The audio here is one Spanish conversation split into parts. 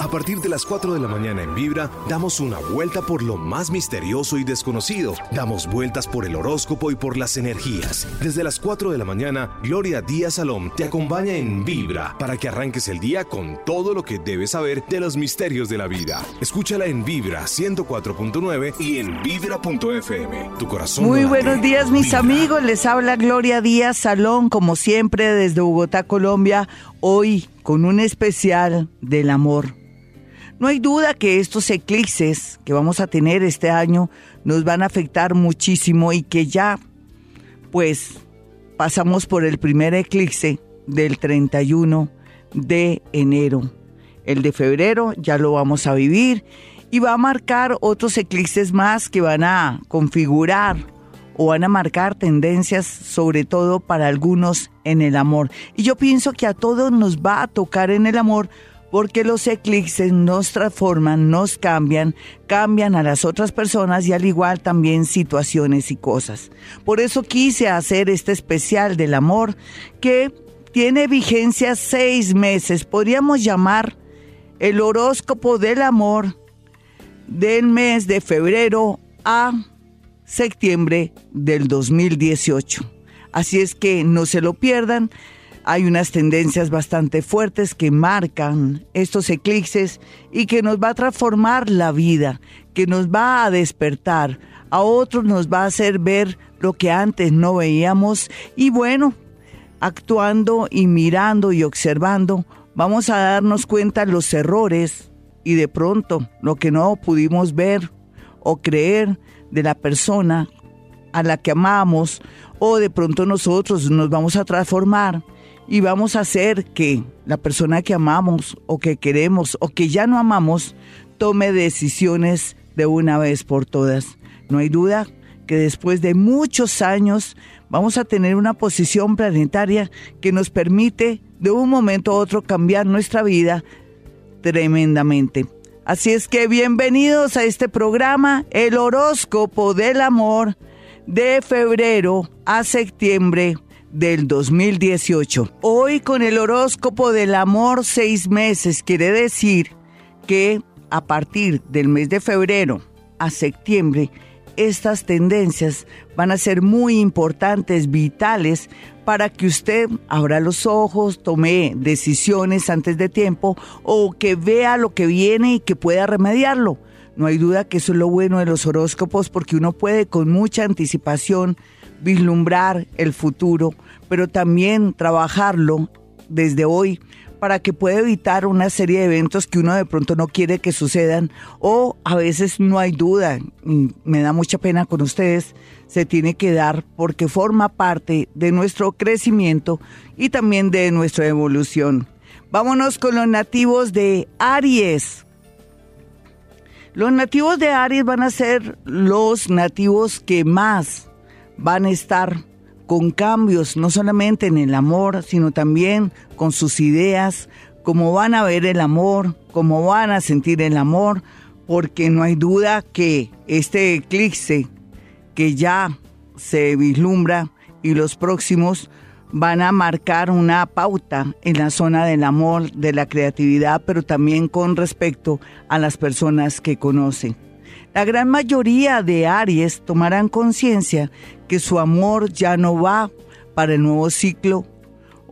A partir de las 4 de la mañana en Vibra, damos una vuelta por lo más misterioso y desconocido. Damos vueltas por el horóscopo y por las energías. Desde las 4 de la mañana, Gloria Díaz Salom te acompaña en Vibra para que arranques el día con todo lo que debes saber de los misterios de la vida. Escúchala en Vibra 104.9 y en Vibra.fm. Tu corazón. Muy no buenos días, mis Vibra. amigos. Les habla Gloria Díaz Salón, como siempre, desde Bogotá, Colombia. Hoy con un especial del amor. No hay duda que estos eclipses que vamos a tener este año nos van a afectar muchísimo y que ya, pues, pasamos por el primer eclipse del 31 de enero. El de febrero ya lo vamos a vivir y va a marcar otros eclipses más que van a configurar o van a marcar tendencias, sobre todo para algunos en el amor. Y yo pienso que a todos nos va a tocar en el amor porque los eclipses nos transforman, nos cambian, cambian a las otras personas y al igual también situaciones y cosas. Por eso quise hacer este especial del amor que tiene vigencia seis meses. Podríamos llamar el horóscopo del amor del mes de febrero a septiembre del 2018. Así es que no se lo pierdan. Hay unas tendencias bastante fuertes que marcan estos eclipses y que nos va a transformar la vida, que nos va a despertar, a otros nos va a hacer ver lo que antes no veíamos y bueno, actuando y mirando y observando, vamos a darnos cuenta los errores y de pronto lo que no pudimos ver o creer de la persona a la que amamos o de pronto nosotros nos vamos a transformar y vamos a hacer que la persona que amamos o que queremos o que ya no amamos tome decisiones de una vez por todas. No hay duda que después de muchos años vamos a tener una posición planetaria que nos permite de un momento a otro cambiar nuestra vida tremendamente. Así es que bienvenidos a este programa, el horóscopo del amor de febrero a septiembre del 2018. Hoy con el horóscopo del amor seis meses quiere decir que a partir del mes de febrero a septiembre estas tendencias van a ser muy importantes, vitales, para que usted abra los ojos, tome decisiones antes de tiempo o que vea lo que viene y que pueda remediarlo. No hay duda que eso es lo bueno de los horóscopos porque uno puede con mucha anticipación vislumbrar el futuro, pero también trabajarlo desde hoy para que pueda evitar una serie de eventos que uno de pronto no quiere que sucedan o a veces no hay duda, me da mucha pena con ustedes, se tiene que dar porque forma parte de nuestro crecimiento y también de nuestra evolución. Vámonos con los nativos de Aries. Los nativos de Aries van a ser los nativos que más van a estar con cambios, no solamente en el amor, sino también con sus ideas, cómo van a ver el amor, cómo van a sentir el amor, porque no hay duda que este eclipse que ya se vislumbra y los próximos van a marcar una pauta en la zona del amor, de la creatividad, pero también con respecto a las personas que conocen. La gran mayoría de Aries tomarán conciencia que su amor ya no va para el nuevo ciclo.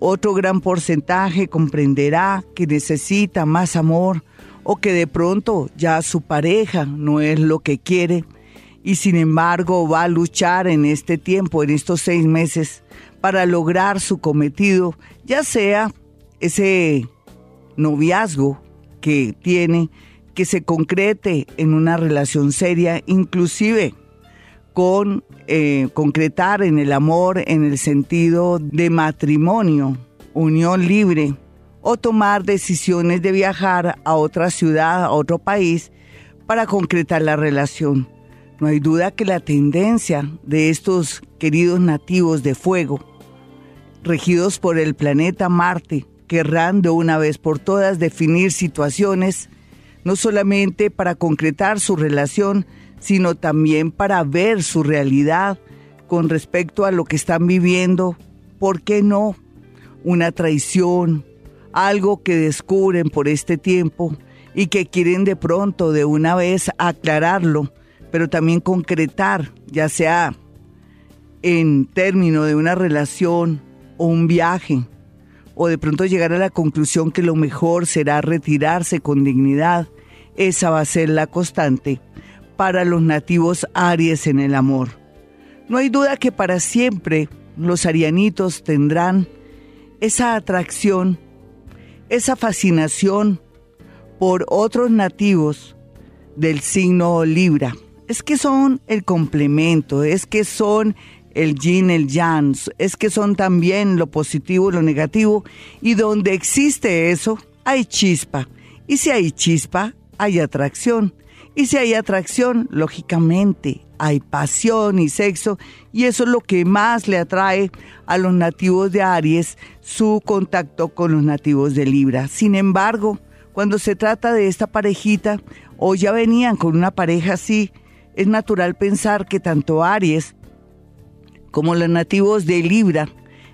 Otro gran porcentaje comprenderá que necesita más amor o que de pronto ya su pareja no es lo que quiere y sin embargo va a luchar en este tiempo, en estos seis meses, para lograr su cometido, ya sea ese noviazgo que tiene, que se concrete en una relación seria, inclusive con eh, concretar en el amor en el sentido de matrimonio, unión libre, o tomar decisiones de viajar a otra ciudad, a otro país, para concretar la relación. No hay duda que la tendencia de estos queridos nativos de fuego, regidos por el planeta Marte, querrán de una vez por todas definir situaciones, no solamente para concretar su relación, sino también para ver su realidad con respecto a lo que están viviendo. ¿Por qué no? Una traición, algo que descubren por este tiempo y que quieren de pronto de una vez aclararlo, pero también concretar, ya sea en término de una relación o un viaje, o de pronto llegar a la conclusión que lo mejor será retirarse con dignidad, esa va a ser la constante para los nativos Aries en el amor. No hay duda que para siempre los arianitos tendrán esa atracción, esa fascinación por otros nativos del signo Libra. Es que son el complemento, es que son el yin, el yang, es que son también lo positivo y lo negativo, y donde existe eso, hay chispa. Y si hay chispa, hay atracción. Y si hay atracción, lógicamente hay pasión y sexo, y eso es lo que más le atrae a los nativos de Aries, su contacto con los nativos de Libra. Sin embargo, cuando se trata de esta parejita, o ya venían con una pareja así, es natural pensar que tanto Aries como los nativos de Libra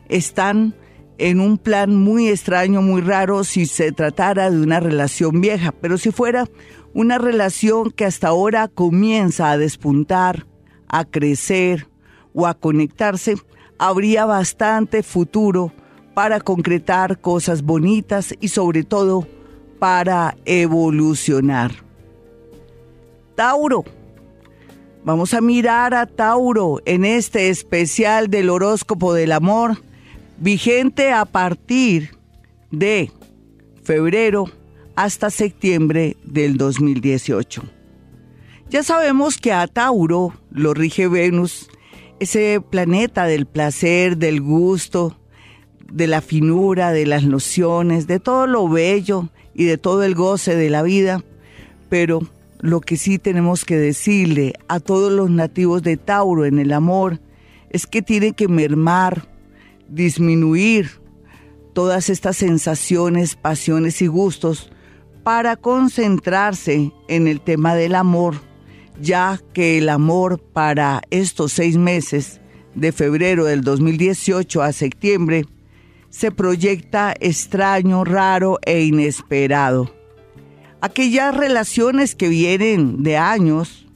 están en un plan muy extraño, muy raro si se tratara de una relación vieja, pero si fuera una relación que hasta ahora comienza a despuntar, a crecer o a conectarse, habría bastante futuro para concretar cosas bonitas y sobre todo para evolucionar. Tauro. Vamos a mirar a Tauro en este especial del horóscopo del amor, vigente a partir de febrero hasta septiembre del 2018. Ya sabemos que a Tauro lo rige Venus, ese planeta del placer, del gusto, de la finura, de las nociones, de todo lo bello y de todo el goce de la vida, pero lo que sí tenemos que decirle a todos los nativos de Tauro en el amor es que tiene que mermar, disminuir todas estas sensaciones, pasiones y gustos para concentrarse en el tema del amor, ya que el amor para estos seis meses, de febrero del 2018 a septiembre, se proyecta extraño, raro e inesperado. Aquellas relaciones que vienen de años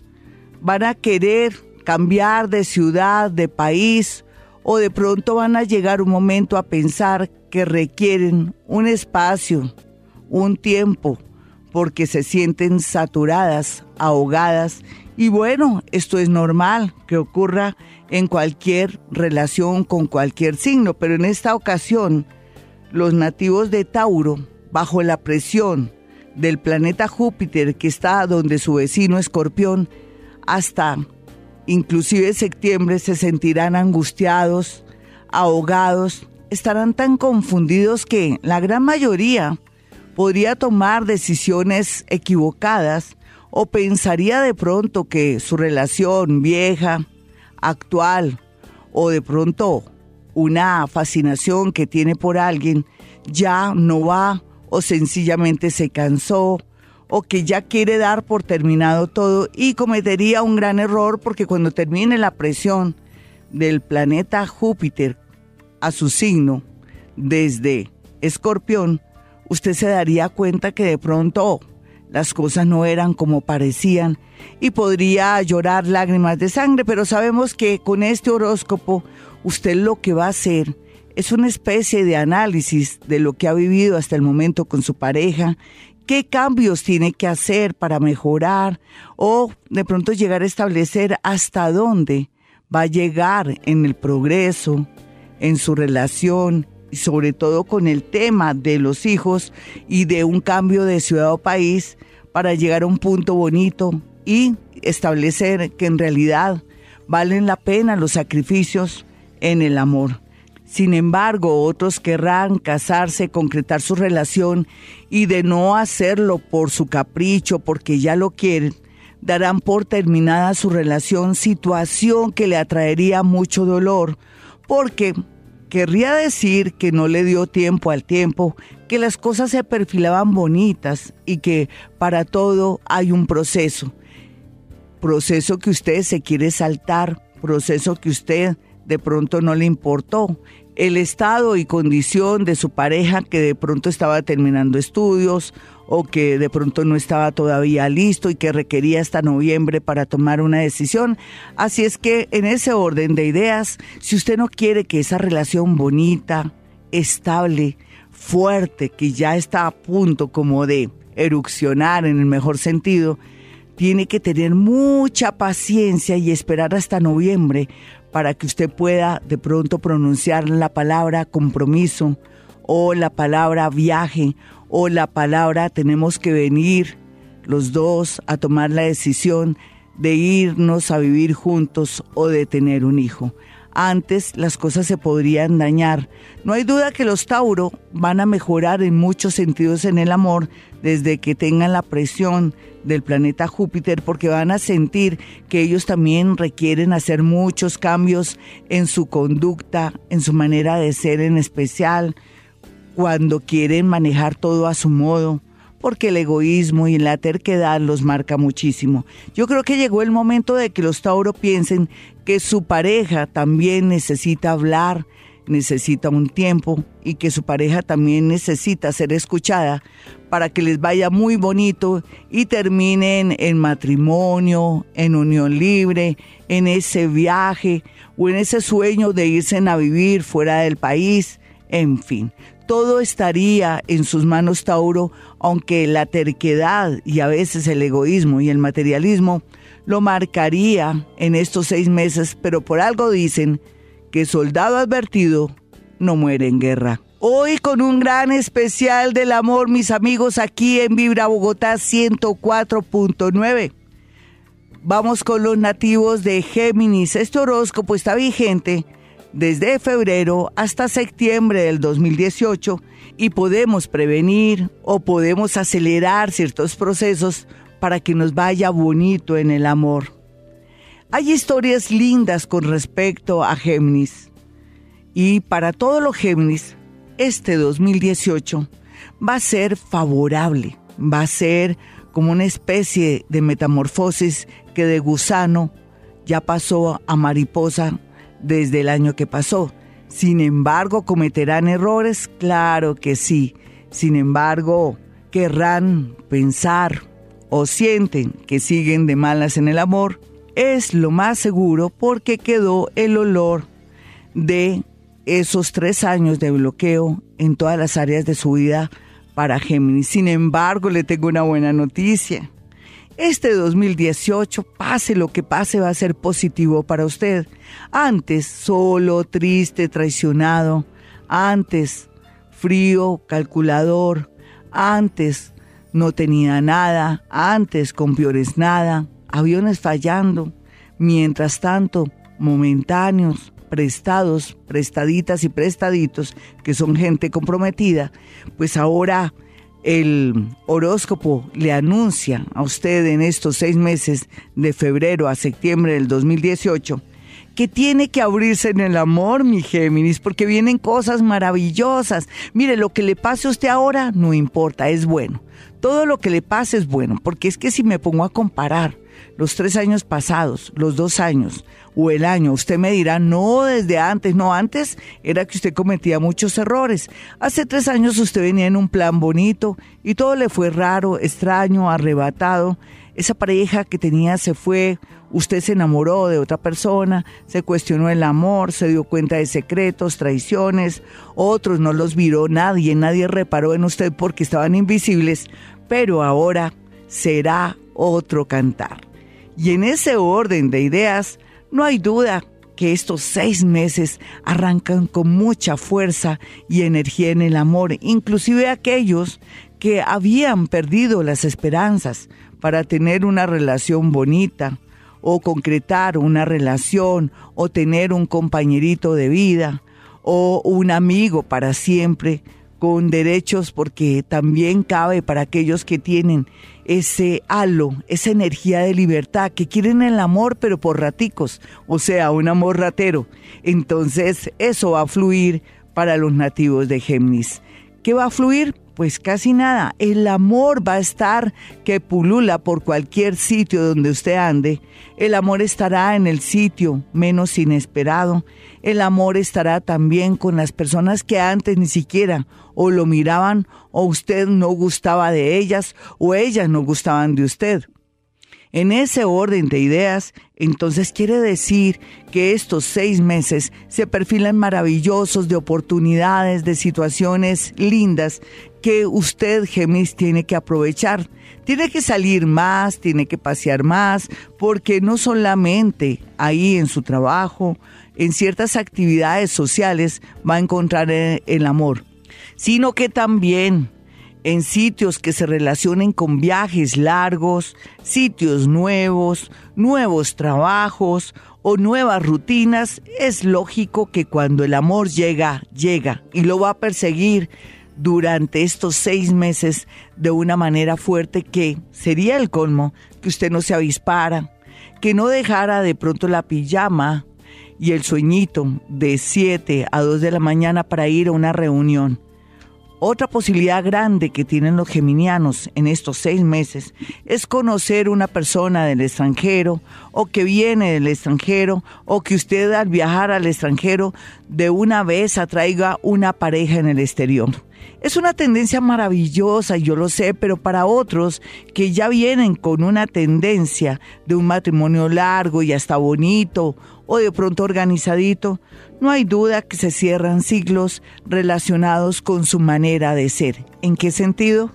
van a querer cambiar de ciudad, de país, o de pronto van a llegar un momento a pensar que requieren un espacio, un tiempo, porque se sienten saturadas, ahogadas. Y bueno, esto es normal que ocurra en cualquier relación con cualquier signo, pero en esta ocasión los nativos de Tauro, bajo la presión del planeta Júpiter que está donde su vecino Escorpión, hasta inclusive septiembre se sentirán angustiados, ahogados, estarán tan confundidos que la gran mayoría podría tomar decisiones equivocadas o pensaría de pronto que su relación vieja, actual o de pronto una fascinación que tiene por alguien ya no va o sencillamente se cansó o que ya quiere dar por terminado todo y cometería un gran error porque cuando termine la presión del planeta Júpiter a su signo desde Escorpión, usted se daría cuenta que de pronto las cosas no eran como parecían y podría llorar lágrimas de sangre, pero sabemos que con este horóscopo usted lo que va a hacer es una especie de análisis de lo que ha vivido hasta el momento con su pareja, qué cambios tiene que hacer para mejorar o de pronto llegar a establecer hasta dónde va a llegar en el progreso, en su relación sobre todo con el tema de los hijos y de un cambio de ciudad o país para llegar a un punto bonito y establecer que en realidad valen la pena los sacrificios en el amor. Sin embargo, otros querrán casarse, concretar su relación y de no hacerlo por su capricho, porque ya lo quieren, darán por terminada su relación, situación que le atraería mucho dolor, porque querría decir que no le dio tiempo al tiempo, que las cosas se perfilaban bonitas y que para todo hay un proceso. Proceso que usted se quiere saltar, proceso que usted de pronto no le importó. El estado y condición de su pareja que de pronto estaba terminando estudios o que de pronto no estaba todavía listo y que requería hasta noviembre para tomar una decisión. Así es que en ese orden de ideas, si usted no quiere que esa relación bonita, estable, fuerte, que ya está a punto como de erupcionar en el mejor sentido, tiene que tener mucha paciencia y esperar hasta noviembre para que usted pueda de pronto pronunciar la palabra compromiso o la palabra viaje o la palabra tenemos que venir los dos a tomar la decisión de irnos a vivir juntos o de tener un hijo. Antes las cosas se podrían dañar. No hay duda que los Tauro van a mejorar en muchos sentidos en el amor desde que tengan la presión del planeta Júpiter porque van a sentir que ellos también requieren hacer muchos cambios en su conducta, en su manera de ser en especial, cuando quieren manejar todo a su modo, porque el egoísmo y la terquedad los marca muchísimo. Yo creo que llegó el momento de que los Tauro piensen que su pareja también necesita hablar, necesita un tiempo y que su pareja también necesita ser escuchada para que les vaya muy bonito y terminen en matrimonio, en unión libre, en ese viaje o en ese sueño de irse a vivir fuera del país, en fin todo estaría en sus manos Tauro, aunque la terquedad y a veces el egoísmo y el materialismo lo marcaría en estos seis meses, pero por algo dicen que soldado advertido no muere en guerra. Hoy con un gran especial del amor, mis amigos, aquí en Vibra Bogotá 104.9. Vamos con los nativos de Géminis. Este horóscopo está vigente desde febrero hasta septiembre del 2018 y podemos prevenir o podemos acelerar ciertos procesos para que nos vaya bonito en el amor. Hay historias lindas con respecto a Géminis y para todos los Géminis este 2018 va a ser favorable, va a ser como una especie de metamorfosis que de gusano ya pasó a mariposa desde el año que pasó. Sin embargo, ¿cometerán errores? Claro que sí. Sin embargo, querrán pensar o sienten que siguen de malas en el amor. Es lo más seguro porque quedó el olor de esos tres años de bloqueo en todas las áreas de su vida para Géminis. Sin embargo, le tengo una buena noticia. Este 2018, pase lo que pase, va a ser positivo para usted. Antes, solo, triste, traicionado. Antes, frío, calculador. Antes, no tenía nada. Antes, con peores nada. Aviones fallando. Mientras tanto, momentáneos, prestados, prestaditas y prestaditos, que son gente comprometida, pues ahora el horóscopo le anuncia a usted en estos seis meses de febrero a septiembre del 2018 que tiene que abrirse en el amor, mi Géminis, porque vienen cosas maravillosas. Mire, lo que le pase a usted ahora no importa, es bueno. Todo lo que le pase es bueno, porque es que si me pongo a comparar los tres años pasados, los dos años o el año, usted me dirá, no desde antes, no antes era que usted cometía muchos errores. Hace tres años usted venía en un plan bonito y todo le fue raro, extraño, arrebatado. Esa pareja que tenía se fue, usted se enamoró de otra persona, se cuestionó el amor, se dio cuenta de secretos, traiciones, otros no los viró nadie, nadie reparó en usted porque estaban invisibles, pero ahora será otro cantar. Y en ese orden de ideas, no hay duda que estos seis meses arrancan con mucha fuerza y energía en el amor, inclusive aquellos que habían perdido las esperanzas para tener una relación bonita o concretar una relación o tener un compañerito de vida o un amigo para siempre con derechos porque también cabe para aquellos que tienen ese halo, esa energía de libertad, que quieren el amor pero por raticos, o sea, un amor ratero. Entonces eso va a fluir para los nativos de Géminis. ¿Qué va a fluir? Pues casi nada. El amor va a estar que pulula por cualquier sitio donde usted ande. El amor estará en el sitio menos inesperado. El amor estará también con las personas que antes ni siquiera o lo miraban o usted no gustaba de ellas o ellas no gustaban de usted. En ese orden de ideas, entonces quiere decir que estos seis meses se perfilan maravillosos de oportunidades, de situaciones lindas que usted, Gemis, tiene que aprovechar. Tiene que salir más, tiene que pasear más, porque no solamente ahí en su trabajo, en ciertas actividades sociales va a encontrar el amor, sino que también en sitios que se relacionen con viajes largos, sitios nuevos, nuevos trabajos o nuevas rutinas, es lógico que cuando el amor llega, llega y lo va a perseguir durante estos seis meses de una manera fuerte que sería el colmo que usted no se avispara, que no dejara de pronto la pijama y el sueñito de 7 a 2 de la mañana para ir a una reunión otra posibilidad grande que tienen los geminianos en estos seis meses es conocer una persona del extranjero o que viene del extranjero o que usted al viajar al extranjero de una vez atraiga una pareja en el exterior. Es una tendencia maravillosa, yo lo sé, pero para otros que ya vienen con una tendencia de un matrimonio largo y hasta bonito o de pronto organizadito, no hay duda que se cierran siglos relacionados con su manera de ser. ¿En qué sentido?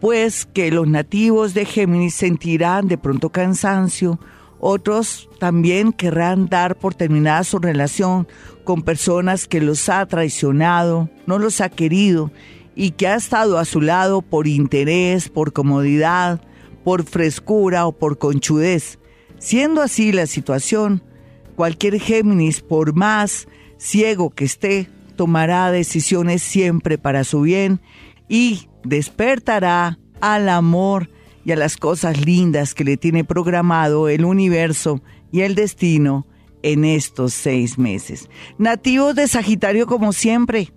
Pues que los nativos de Géminis sentirán de pronto cansancio, otros también querrán dar por terminada su relación con personas que los ha traicionado, no los ha querido y que ha estado a su lado por interés, por comodidad, por frescura o por conchudez. Siendo así la situación, cualquier Géminis, por más ciego que esté, tomará decisiones siempre para su bien y despertará al amor y a las cosas lindas que le tiene programado el universo y el destino en estos seis meses. Nativos de Sagitario como siempre,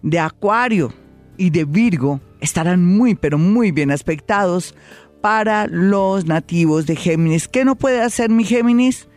de Acuario y de Virgo estarán muy pero muy bien aspectados para los nativos de Géminis. ¿Qué no puede hacer mi Géminis?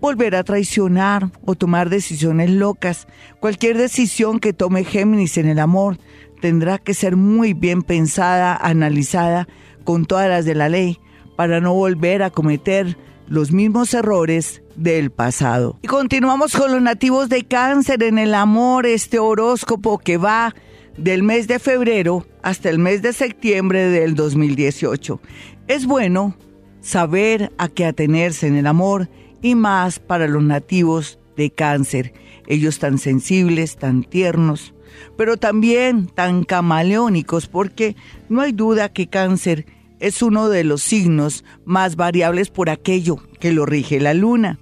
volver a traicionar o tomar decisiones locas. Cualquier decisión que tome Géminis en el amor tendrá que ser muy bien pensada, analizada con todas las de la ley para no volver a cometer los mismos errores del pasado. Y continuamos con los nativos de cáncer en el amor, este horóscopo que va del mes de febrero hasta el mes de septiembre del 2018. Es bueno saber a qué atenerse en el amor y más para los nativos de cáncer, ellos tan sensibles, tan tiernos, pero también tan camaleónicos, porque no hay duda que cáncer es uno de los signos más variables por aquello que lo rige la luna.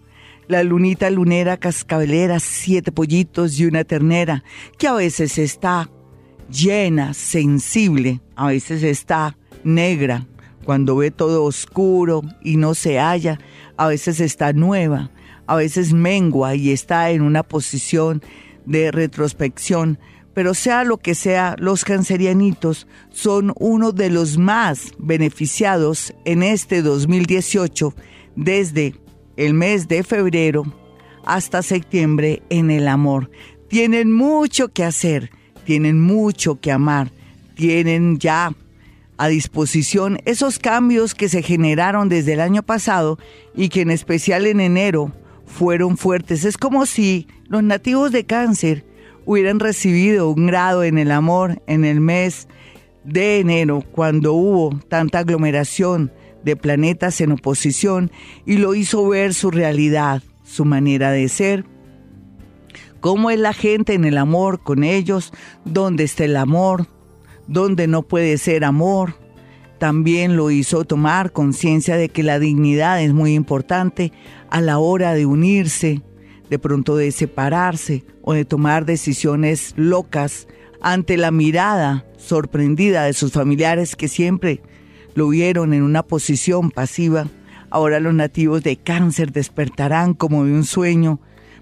La lunita lunera cascabelera, siete pollitos y una ternera, que a veces está llena, sensible, a veces está negra, cuando ve todo oscuro y no se halla, a veces está nueva, a veces mengua y está en una posición de retrospección. Pero sea lo que sea, los cancerianitos son uno de los más beneficiados en este 2018 desde el mes de febrero hasta septiembre en el amor. Tienen mucho que hacer, tienen mucho que amar, tienen ya a disposición esos cambios que se generaron desde el año pasado y que en especial en enero fueron fuertes. Es como si los nativos de cáncer hubieran recibido un grado en el amor en el mes de enero, cuando hubo tanta aglomeración de planetas en oposición y lo hizo ver su realidad, su manera de ser, cómo es la gente en el amor con ellos, dónde está el amor, donde no puede ser amor. También lo hizo tomar conciencia de que la dignidad es muy importante a la hora de unirse, de pronto de separarse o de tomar decisiones locas ante la mirada sorprendida de sus familiares que siempre lo vieron en una posición pasiva. Ahora los nativos de cáncer despertarán como de un sueño,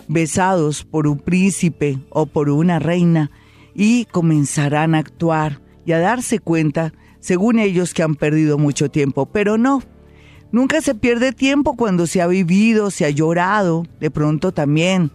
besados por un príncipe o por una reina, y comenzarán a actuar y a darse cuenta, según ellos, que han perdido mucho tiempo. Pero no, nunca se pierde tiempo cuando se ha vivido, se ha llorado, de pronto también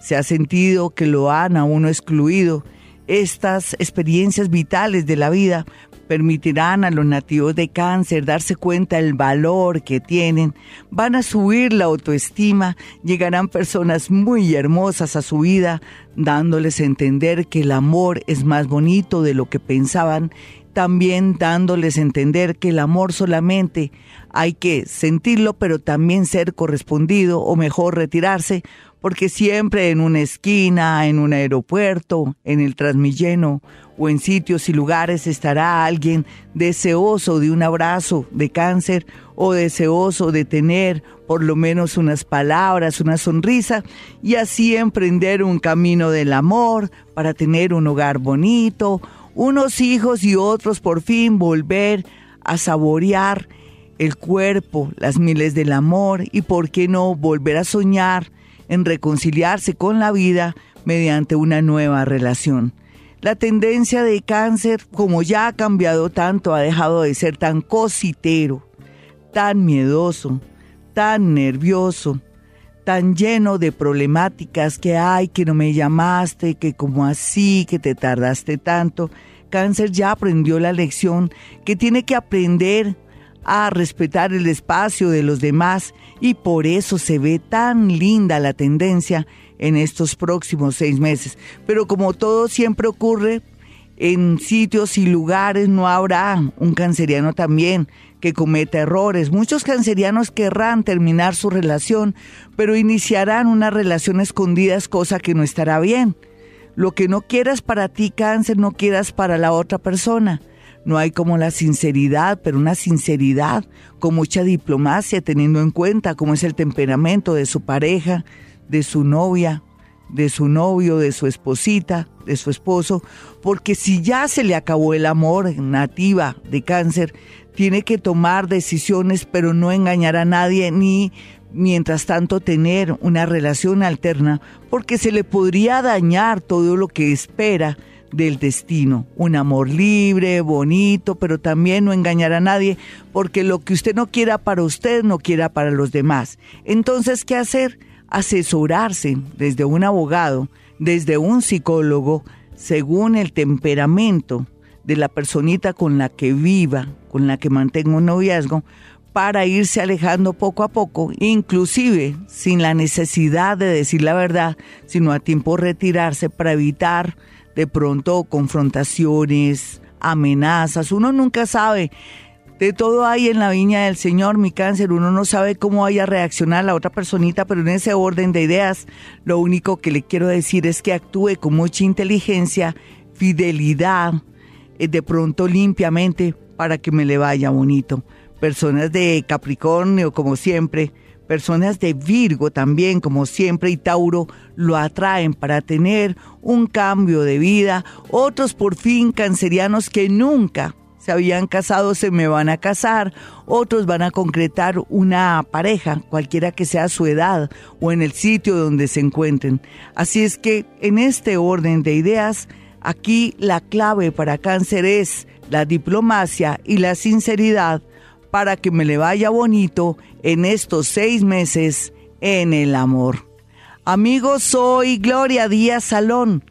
se ha sentido que lo han a uno excluido. Estas experiencias vitales de la vida permitirán a los nativos de cáncer darse cuenta del valor que tienen, van a subir la autoestima, llegarán personas muy hermosas a su vida, dándoles a entender que el amor es más bonito de lo que pensaban, también dándoles a entender que el amor solamente hay que sentirlo, pero también ser correspondido o mejor retirarse, porque siempre en una esquina, en un aeropuerto, en el Transmilleno o en sitios y lugares estará alguien deseoso de un abrazo de cáncer o deseoso de tener por lo menos unas palabras, una sonrisa y así emprender un camino del amor para tener un hogar bonito, unos hijos y otros por fin volver a saborear el cuerpo, las miles del amor y por qué no volver a soñar en reconciliarse con la vida mediante una nueva relación. La tendencia de cáncer, como ya ha cambiado tanto, ha dejado de ser tan cositero, tan miedoso, tan nervioso, tan lleno de problemáticas que hay, que no me llamaste, que como así, que te tardaste tanto. Cáncer ya aprendió la lección que tiene que aprender a respetar el espacio de los demás y por eso se ve tan linda la tendencia en estos próximos seis meses. Pero como todo siempre ocurre, en sitios y lugares no habrá un canceriano también que cometa errores. Muchos cancerianos querrán terminar su relación, pero iniciarán una relación escondidas, cosa que no estará bien. Lo que no quieras para ti, cáncer, no quieras para la otra persona. No hay como la sinceridad, pero una sinceridad con mucha diplomacia, teniendo en cuenta cómo es el temperamento de su pareja, de su novia, de su novio, de su esposita, de su esposo, porque si ya se le acabó el amor nativa de cáncer, tiene que tomar decisiones, pero no engañar a nadie ni mientras tanto tener una relación alterna, porque se le podría dañar todo lo que espera del destino. Un amor libre, bonito, pero también no engañar a nadie, porque lo que usted no quiera para usted, no quiera para los demás. Entonces, ¿qué hacer? Asesorarse desde un abogado, desde un psicólogo, según el temperamento de la personita con la que viva, con la que mantenga un noviazgo, para irse alejando poco a poco, inclusive sin la necesidad de decir la verdad, sino a tiempo retirarse para evitar de pronto confrontaciones, amenazas. Uno nunca sabe de todo hay en la viña del Señor, mi cáncer. Uno no sabe cómo vaya a reaccionar la otra personita, pero en ese orden de ideas, lo único que le quiero decir es que actúe con mucha inteligencia, fidelidad, eh, de pronto limpiamente, para que me le vaya bonito. Personas de Capricornio, como siempre, personas de Virgo también, como siempre, y Tauro lo atraen para tener un cambio de vida. Otros por fin cancerianos que nunca se habían casado, se me van a casar, otros van a concretar una pareja, cualquiera que sea su edad o en el sitio donde se encuentren. Así es que en este orden de ideas, aquí la clave para cáncer es la diplomacia y la sinceridad para que me le vaya bonito en estos seis meses en el amor. Amigos, soy Gloria Díaz Salón.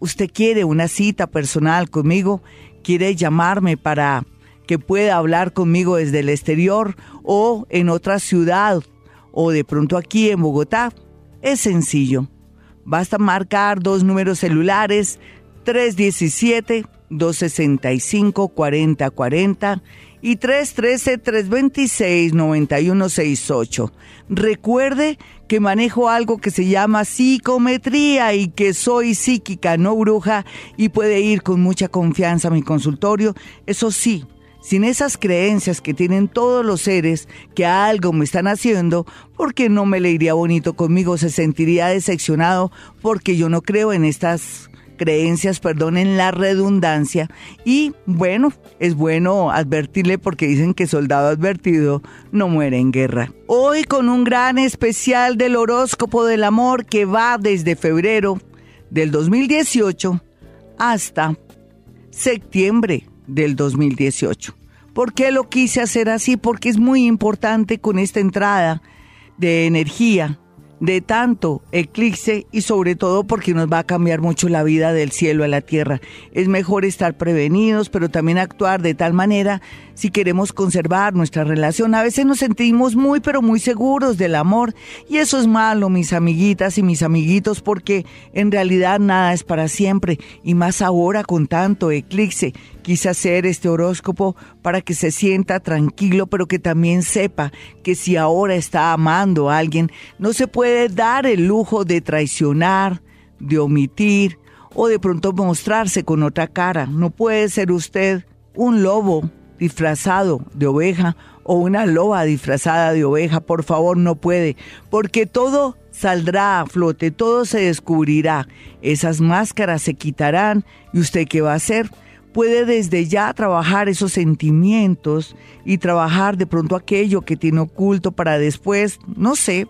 ¿Usted quiere una cita personal conmigo? Quiere llamarme para que pueda hablar conmigo desde el exterior o en otra ciudad o de pronto aquí en Bogotá, es sencillo. Basta marcar dos números celulares 317-265-4040 y 313-326-9168. Recuerde que manejo algo que se llama psicometría y que soy psíquica, no bruja, y puede ir con mucha confianza a mi consultorio. Eso sí, sin esas creencias que tienen todos los seres que algo me están haciendo, porque no me le iría bonito conmigo, se sentiría decepcionado porque yo no creo en estas creencias, perdonen la redundancia. Y bueno, es bueno advertirle porque dicen que soldado advertido no muere en guerra. Hoy con un gran especial del horóscopo del amor que va desde febrero del 2018 hasta septiembre del 2018. ¿Por qué lo quise hacer así? Porque es muy importante con esta entrada de energía de tanto eclipse y sobre todo porque nos va a cambiar mucho la vida del cielo a la tierra. Es mejor estar prevenidos, pero también actuar de tal manera si queremos conservar nuestra relación. A veces nos sentimos muy, pero muy seguros del amor y eso es malo, mis amiguitas y mis amiguitos, porque en realidad nada es para siempre y más ahora con tanto eclipse. Quise hacer este horóscopo para que se sienta tranquilo, pero que también sepa que si ahora está amando a alguien, no se puede dar el lujo de traicionar, de omitir o de pronto mostrarse con otra cara. No puede ser usted un lobo disfrazado de oveja o una loba disfrazada de oveja, por favor, no puede, porque todo saldrá a flote, todo se descubrirá, esas máscaras se quitarán y usted qué va a hacer? Puede desde ya trabajar esos sentimientos y trabajar de pronto aquello que tiene oculto para después, no sé,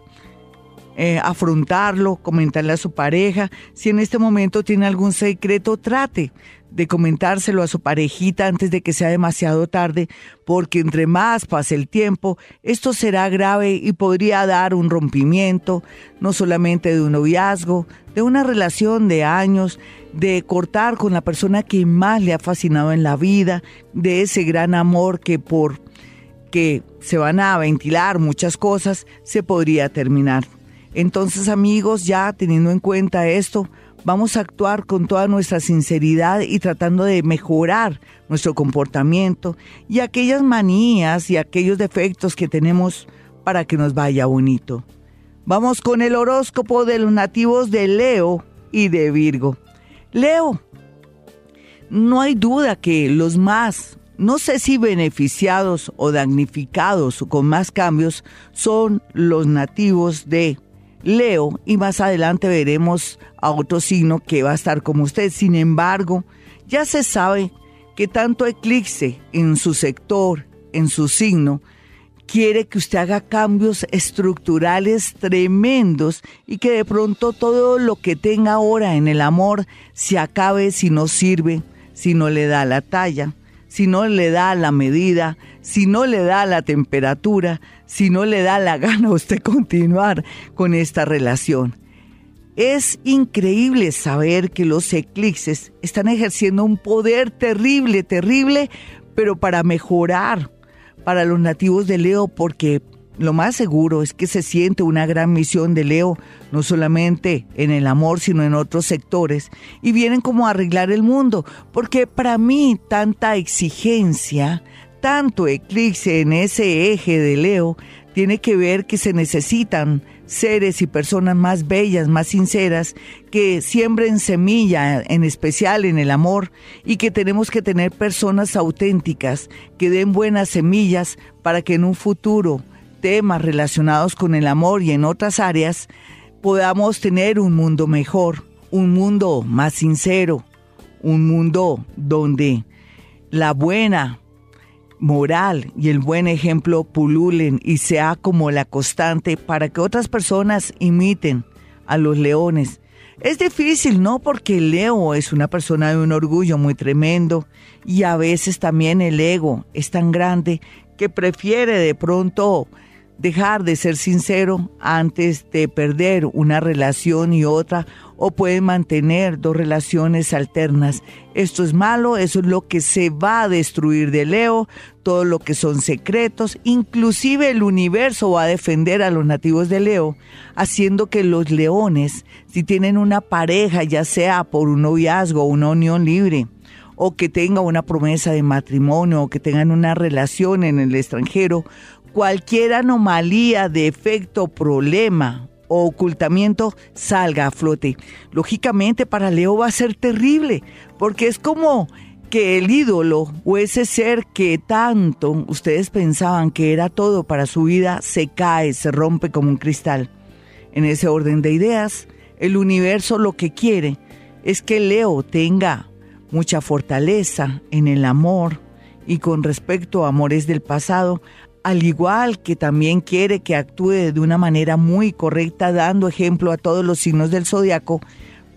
eh, afrontarlo, comentarle a su pareja. Si en este momento tiene algún secreto, trate de comentárselo a su parejita antes de que sea demasiado tarde, porque entre más pase el tiempo, esto será grave y podría dar un rompimiento, no solamente de un noviazgo, de una relación de años, de cortar con la persona que más le ha fascinado en la vida, de ese gran amor que por que se van a ventilar muchas cosas, se podría terminar. Entonces amigos, ya teniendo en cuenta esto, vamos a actuar con toda nuestra sinceridad y tratando de mejorar nuestro comportamiento y aquellas manías y aquellos defectos que tenemos para que nos vaya bonito. Vamos con el horóscopo de los nativos de Leo y de Virgo. Leo, no hay duda que los más, no sé si beneficiados o damnificados o con más cambios, son los nativos de Leo y más adelante veremos a otro signo que va a estar como usted. Sin embargo, ya se sabe que tanto eclipse en su sector, en su signo, quiere que usted haga cambios estructurales tremendos y que de pronto todo lo que tenga ahora en el amor se acabe si no sirve, si no le da la talla, si no le da la medida, si no le da la temperatura, si no le da la gana a usted continuar con esta relación. Es increíble saber que los eclipses están ejerciendo un poder terrible, terrible, pero para mejorar para los nativos de Leo, porque lo más seguro es que se siente una gran misión de Leo, no solamente en el amor, sino en otros sectores, y vienen como a arreglar el mundo, porque para mí tanta exigencia, tanto eclipse en ese eje de Leo tiene que ver que se necesitan seres y personas más bellas, más sinceras, que siembren semilla, en especial en el amor, y que tenemos que tener personas auténticas que den buenas semillas para que en un futuro temas relacionados con el amor y en otras áreas podamos tener un mundo mejor, un mundo más sincero, un mundo donde la buena moral y el buen ejemplo pululen y sea como la constante para que otras personas imiten a los leones. Es difícil, ¿no? Porque Leo es una persona de un orgullo muy tremendo y a veces también el ego es tan grande que prefiere de pronto dejar de ser sincero antes de perder una relación y otra o pueden mantener dos relaciones alternas. Esto es malo, eso es lo que se va a destruir de Leo, todo lo que son secretos, inclusive el universo va a defender a los nativos de Leo, haciendo que los leones, si tienen una pareja, ya sea por un noviazgo o una unión libre, o que tenga una promesa de matrimonio o que tengan una relación en el extranjero, cualquier anomalía, defecto, problema o ocultamiento salga a flote. Lógicamente para Leo va a ser terrible, porque es como que el ídolo o ese ser que tanto ustedes pensaban que era todo para su vida se cae, se rompe como un cristal. En ese orden de ideas, el universo lo que quiere es que Leo tenga mucha fortaleza en el amor y con respecto a amores del pasado, al igual que también quiere que actúe de una manera muy correcta, dando ejemplo a todos los signos del zodiaco,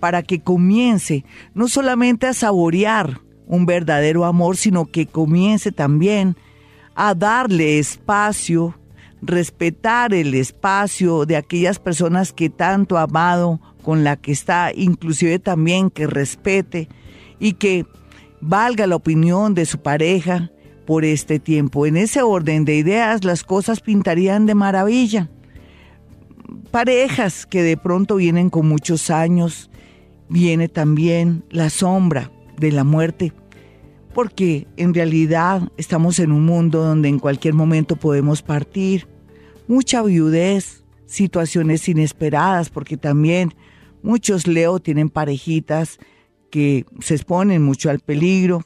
para que comience no solamente a saborear un verdadero amor, sino que comience también a darle espacio, respetar el espacio de aquellas personas que tanto ha amado, con la que está, inclusive también que respete y que valga la opinión de su pareja por este tiempo. En ese orden de ideas las cosas pintarían de maravilla. Parejas que de pronto vienen con muchos años, viene también la sombra de la muerte, porque en realidad estamos en un mundo donde en cualquier momento podemos partir, mucha viudez, situaciones inesperadas, porque también muchos Leo tienen parejitas que se exponen mucho al peligro,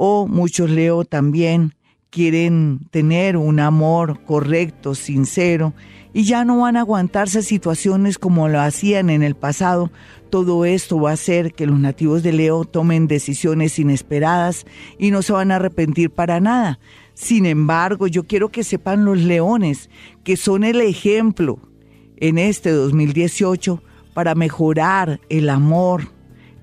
o muchos Leo también quieren tener un amor correcto, sincero, y ya no van a aguantarse situaciones como lo hacían en el pasado. Todo esto va a hacer que los nativos de Leo tomen decisiones inesperadas y no se van a arrepentir para nada. Sin embargo, yo quiero que sepan los leones que son el ejemplo en este 2018 para mejorar el amor,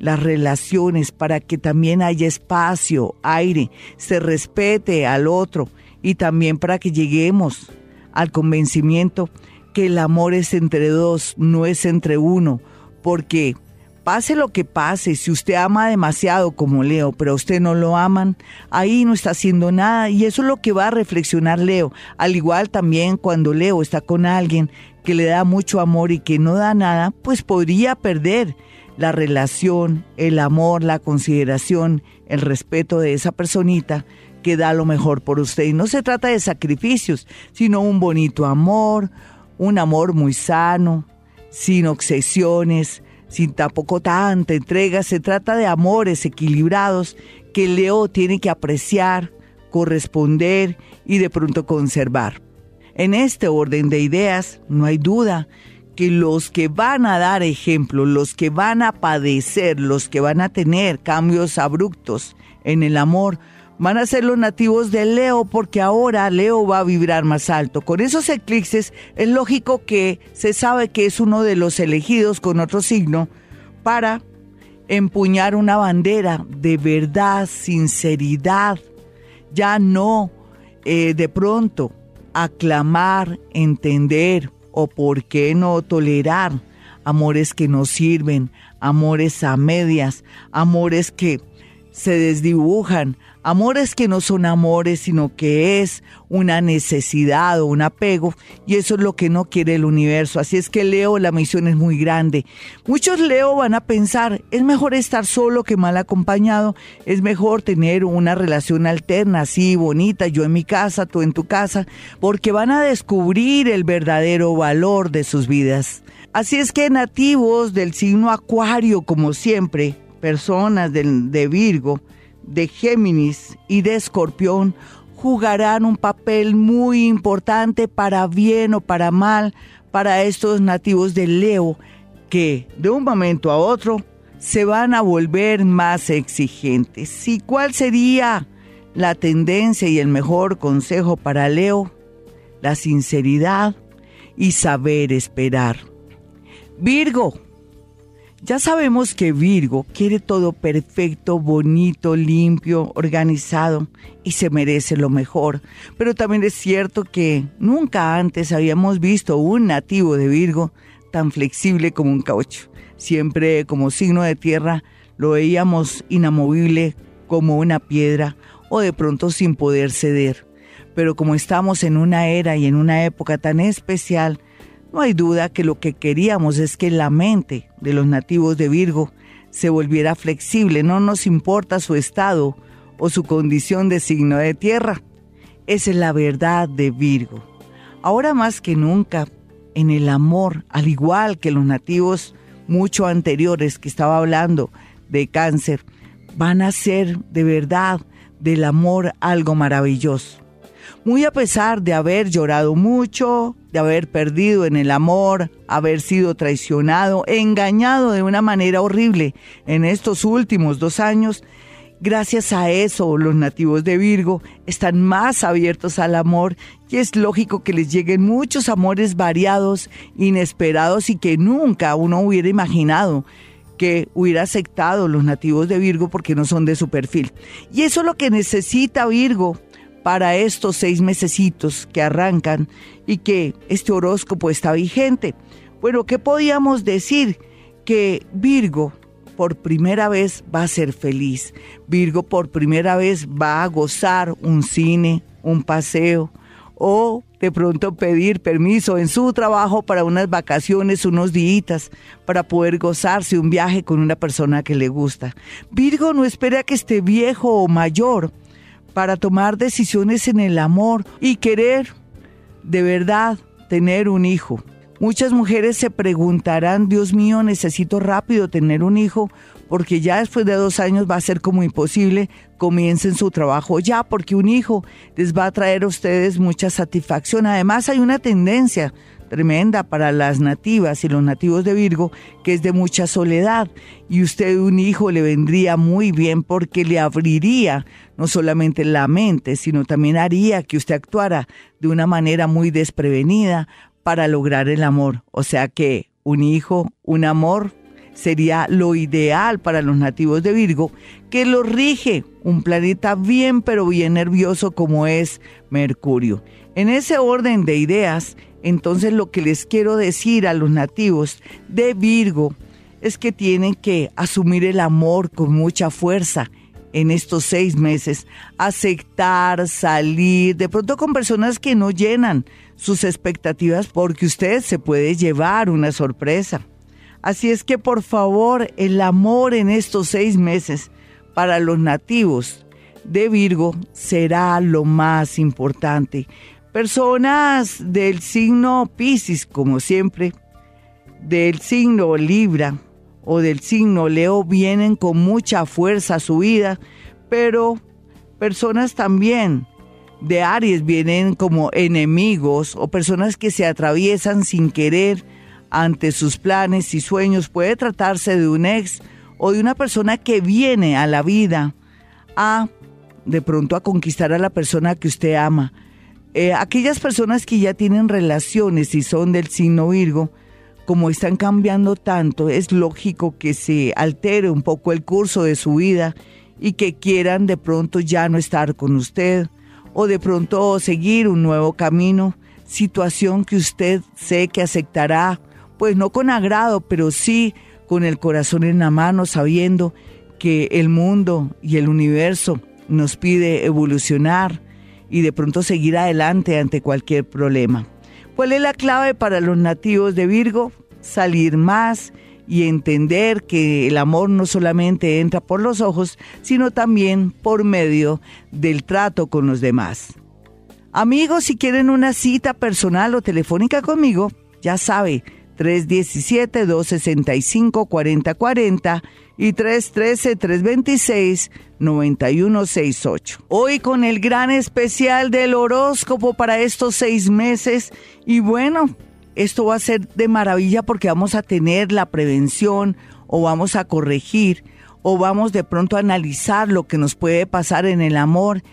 las relaciones, para que también haya espacio, aire, se respete al otro y también para que lleguemos al convencimiento que el amor es entre dos, no es entre uno, porque pase lo que pase, si usted ama demasiado como Leo, pero a usted no lo aman, ahí no está haciendo nada. Y eso es lo que va a reflexionar Leo. Al igual también cuando Leo está con alguien que le da mucho amor y que no da nada, pues podría perder la relación, el amor, la consideración, el respeto de esa personita que da lo mejor por usted. Y no se trata de sacrificios, sino un bonito amor, un amor muy sano, sin obsesiones, sin tampoco tanta entrega. Se trata de amores equilibrados que Leo tiene que apreciar, corresponder y de pronto conservar. En este orden de ideas, no hay duda que los que van a dar ejemplo, los que van a padecer, los que van a tener cambios abruptos en el amor, van a ser los nativos de Leo porque ahora Leo va a vibrar más alto. Con esos eclipses es lógico que se sabe que es uno de los elegidos con otro signo para empuñar una bandera de verdad, sinceridad, ya no eh, de pronto aclamar, entender o por qué no tolerar amores que no sirven, amores a medias, amores que se desdibujan, Amores que no son amores, sino que es una necesidad o un apego, y eso es lo que no quiere el universo. Así es que Leo, la misión es muy grande. Muchos Leo van a pensar, es mejor estar solo que mal acompañado, es mejor tener una relación alterna, así bonita, yo en mi casa, tú en tu casa, porque van a descubrir el verdadero valor de sus vidas. Así es que nativos del signo Acuario, como siempre, personas de Virgo, de Géminis y de Escorpión jugarán un papel muy importante para bien o para mal para estos nativos de Leo que de un momento a otro se van a volver más exigentes. ¿Y cuál sería la tendencia y el mejor consejo para Leo? La sinceridad y saber esperar. Virgo, ya sabemos que Virgo quiere todo perfecto, bonito, limpio, organizado y se merece lo mejor. Pero también es cierto que nunca antes habíamos visto un nativo de Virgo tan flexible como un caucho. Siempre como signo de tierra lo veíamos inamovible como una piedra o de pronto sin poder ceder. Pero como estamos en una era y en una época tan especial, no hay duda que lo que queríamos es que la mente de los nativos de Virgo se volviera flexible, no nos importa su estado o su condición de signo de tierra. Esa es la verdad de Virgo. Ahora más que nunca, en el amor, al igual que los nativos mucho anteriores que estaba hablando de cáncer, van a ser de verdad del amor algo maravilloso muy a pesar de haber llorado mucho, de haber perdido en el amor, haber sido traicionado, engañado de una manera horrible en estos últimos dos años, gracias a eso los nativos de Virgo están más abiertos al amor y es lógico que les lleguen muchos amores variados, inesperados y que nunca uno hubiera imaginado que hubiera aceptado los nativos de Virgo porque no son de su perfil. Y eso es lo que necesita Virgo para estos seis mesecitos que arrancan y que este horóscopo está vigente. Bueno, ¿qué podíamos decir? Que Virgo por primera vez va a ser feliz. Virgo por primera vez va a gozar un cine, un paseo o de pronto pedir permiso en su trabajo para unas vacaciones, unos días, para poder gozarse un viaje con una persona que le gusta. Virgo no espera que esté viejo o mayor para tomar decisiones en el amor y querer de verdad tener un hijo. Muchas mujeres se preguntarán, Dios mío, necesito rápido tener un hijo porque ya después de dos años va a ser como imposible, comiencen su trabajo ya, porque un hijo les va a traer a ustedes mucha satisfacción. Además hay una tendencia tremenda para las nativas y los nativos de Virgo, que es de mucha soledad. Y usted un hijo le vendría muy bien porque le abriría no solamente la mente, sino también haría que usted actuara de una manera muy desprevenida para lograr el amor. O sea que un hijo, un amor, sería lo ideal para los nativos de Virgo, que lo rige un planeta bien pero bien nervioso como es Mercurio. En ese orden de ideas, entonces lo que les quiero decir a los nativos de Virgo es que tienen que asumir el amor con mucha fuerza en estos seis meses, aceptar, salir, de pronto con personas que no llenan sus expectativas porque usted se puede llevar una sorpresa. Así es que por favor, el amor en estos seis meses para los nativos de Virgo será lo más importante. Personas del signo Pisces, como siempre, del signo Libra o del signo Leo vienen con mucha fuerza a su vida, pero personas también de Aries vienen como enemigos o personas que se atraviesan sin querer ante sus planes y sueños. Puede tratarse de un ex o de una persona que viene a la vida a de pronto a conquistar a la persona que usted ama. Eh, aquellas personas que ya tienen relaciones y son del signo Virgo, como están cambiando tanto, es lógico que se altere un poco el curso de su vida y que quieran de pronto ya no estar con usted o de pronto seguir un nuevo camino, situación que usted sé que aceptará pues no con agrado, pero sí con el corazón en la mano, sabiendo que el mundo y el universo nos pide evolucionar y de pronto seguir adelante ante cualquier problema. ¿Cuál es la clave para los nativos de Virgo? Salir más y entender que el amor no solamente entra por los ojos, sino también por medio del trato con los demás. Amigos, si quieren una cita personal o telefónica conmigo, ya sabe, 317-265-4040 y 313-326-9168. Hoy con el gran especial del horóscopo para estos seis meses y bueno, esto va a ser de maravilla porque vamos a tener la prevención o vamos a corregir o vamos de pronto a analizar lo que nos puede pasar en el amor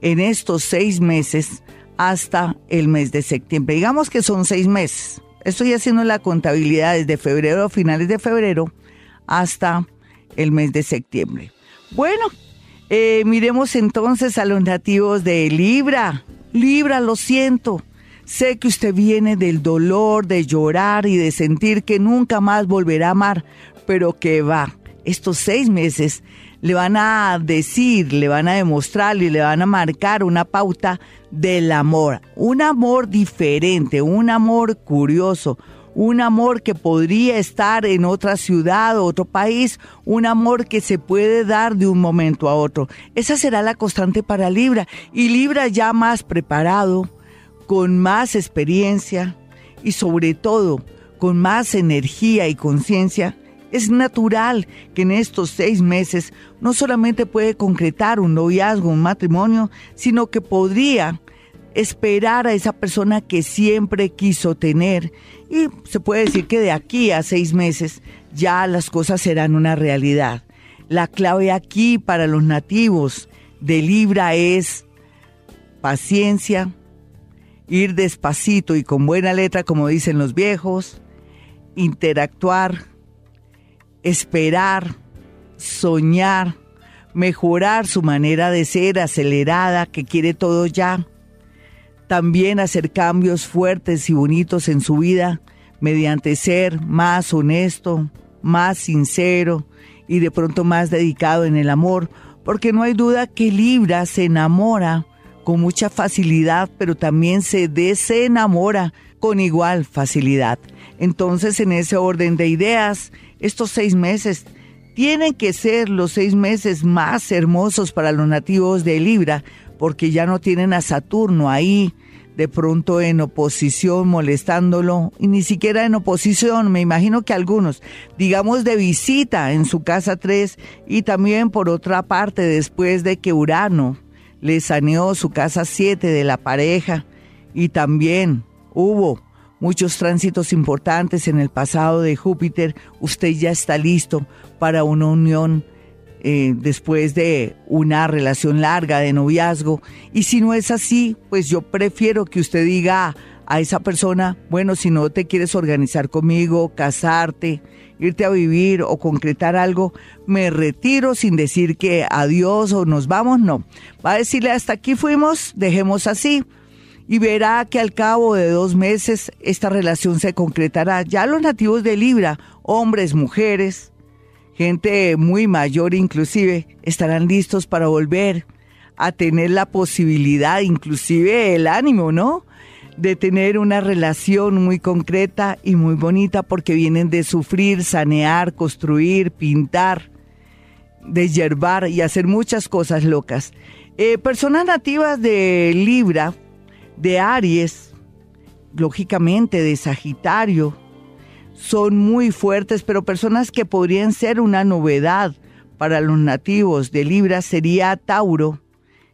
en estos seis meses hasta el mes de septiembre. Digamos que son seis meses Estoy haciendo la contabilidad desde febrero, finales de febrero, hasta el mes de septiembre. Bueno, eh, miremos entonces a los nativos de Libra. Libra, lo siento. Sé que usted viene del dolor, de llorar y de sentir que nunca más volverá a amar, pero que va. Estos seis meses le van a decir, le van a demostrar y le van a marcar una pauta del amor. Un amor diferente, un amor curioso, un amor que podría estar en otra ciudad o otro país, un amor que se puede dar de un momento a otro. Esa será la constante para Libra. Y Libra ya más preparado, con más experiencia y sobre todo con más energía y conciencia, es natural que en estos seis meses no solamente puede concretar un noviazgo, un matrimonio, sino que podría esperar a esa persona que siempre quiso tener. Y se puede decir que de aquí a seis meses ya las cosas serán una realidad. La clave aquí para los nativos de Libra es paciencia, ir despacito y con buena letra, como dicen los viejos, interactuar, esperar, soñar, mejorar su manera de ser acelerada, que quiere todo ya. También hacer cambios fuertes y bonitos en su vida mediante ser más honesto, más sincero y de pronto más dedicado en el amor, porque no hay duda que Libra se enamora con mucha facilidad, pero también se desenamora con igual facilidad. Entonces, en ese orden de ideas, estos seis meses tienen que ser los seis meses más hermosos para los nativos de Libra, porque ya no tienen a Saturno ahí, de pronto en oposición, molestándolo, y ni siquiera en oposición, me imagino que algunos, digamos de visita en su casa 3, y también por otra parte, después de que Urano le saneó su casa 7 de la pareja, y también hubo muchos tránsitos importantes en el pasado de Júpiter, usted ya está listo para una unión eh, después de una relación larga de noviazgo. Y si no es así, pues yo prefiero que usted diga a esa persona, bueno, si no te quieres organizar conmigo, casarte, irte a vivir o concretar algo, me retiro sin decir que adiós o nos vamos, no. Va a decirle hasta aquí fuimos, dejemos así y verá que al cabo de dos meses esta relación se concretará. Ya los nativos de Libra, hombres, mujeres, gente muy mayor inclusive, estarán listos para volver a tener la posibilidad, inclusive el ánimo, ¿no? De tener una relación muy concreta y muy bonita porque vienen de sufrir, sanear, construir, pintar, de yerbar y hacer muchas cosas locas. Eh, personas nativas de Libra, de Aries, lógicamente de Sagitario, son muy fuertes, pero personas que podrían ser una novedad para los nativos de Libra sería Tauro,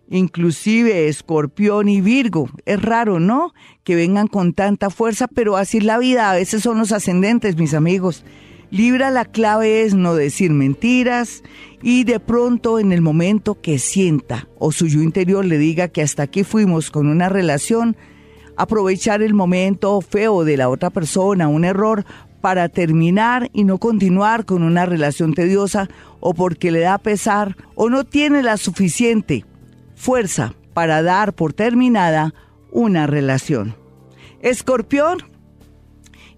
inclusive Escorpión y Virgo. Es raro, ¿no? Que vengan con tanta fuerza, pero así es la vida, a veces son los ascendentes, mis amigos. Libra la clave es no decir mentiras y de pronto en el momento que sienta o su yo interior le diga que hasta aquí fuimos con una relación, aprovechar el momento feo de la otra persona, un error, para terminar y no continuar con una relación tediosa o porque le da pesar o no tiene la suficiente fuerza para dar por terminada una relación. Escorpión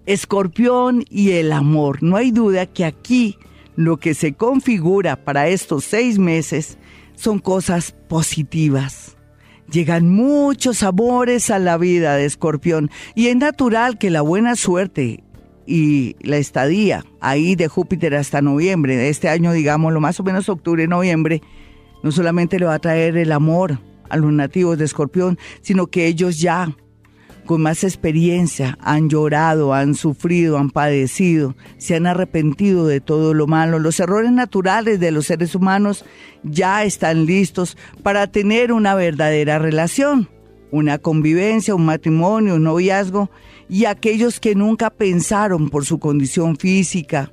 Escorpión y el amor. No hay duda que aquí lo que se configura para estos seis meses son cosas positivas. Llegan muchos amores a la vida de Escorpión y es natural que la buena suerte y la estadía ahí de Júpiter hasta noviembre de este año, digámoslo más o menos octubre, noviembre, no solamente le va a traer el amor a los nativos de Escorpión, sino que ellos ya con más experiencia han llorado, han sufrido, han padecido, se han arrepentido de todo lo malo. Los errores naturales de los seres humanos ya están listos para tener una verdadera relación, una convivencia, un matrimonio, un noviazgo, y aquellos que nunca pensaron por su condición física,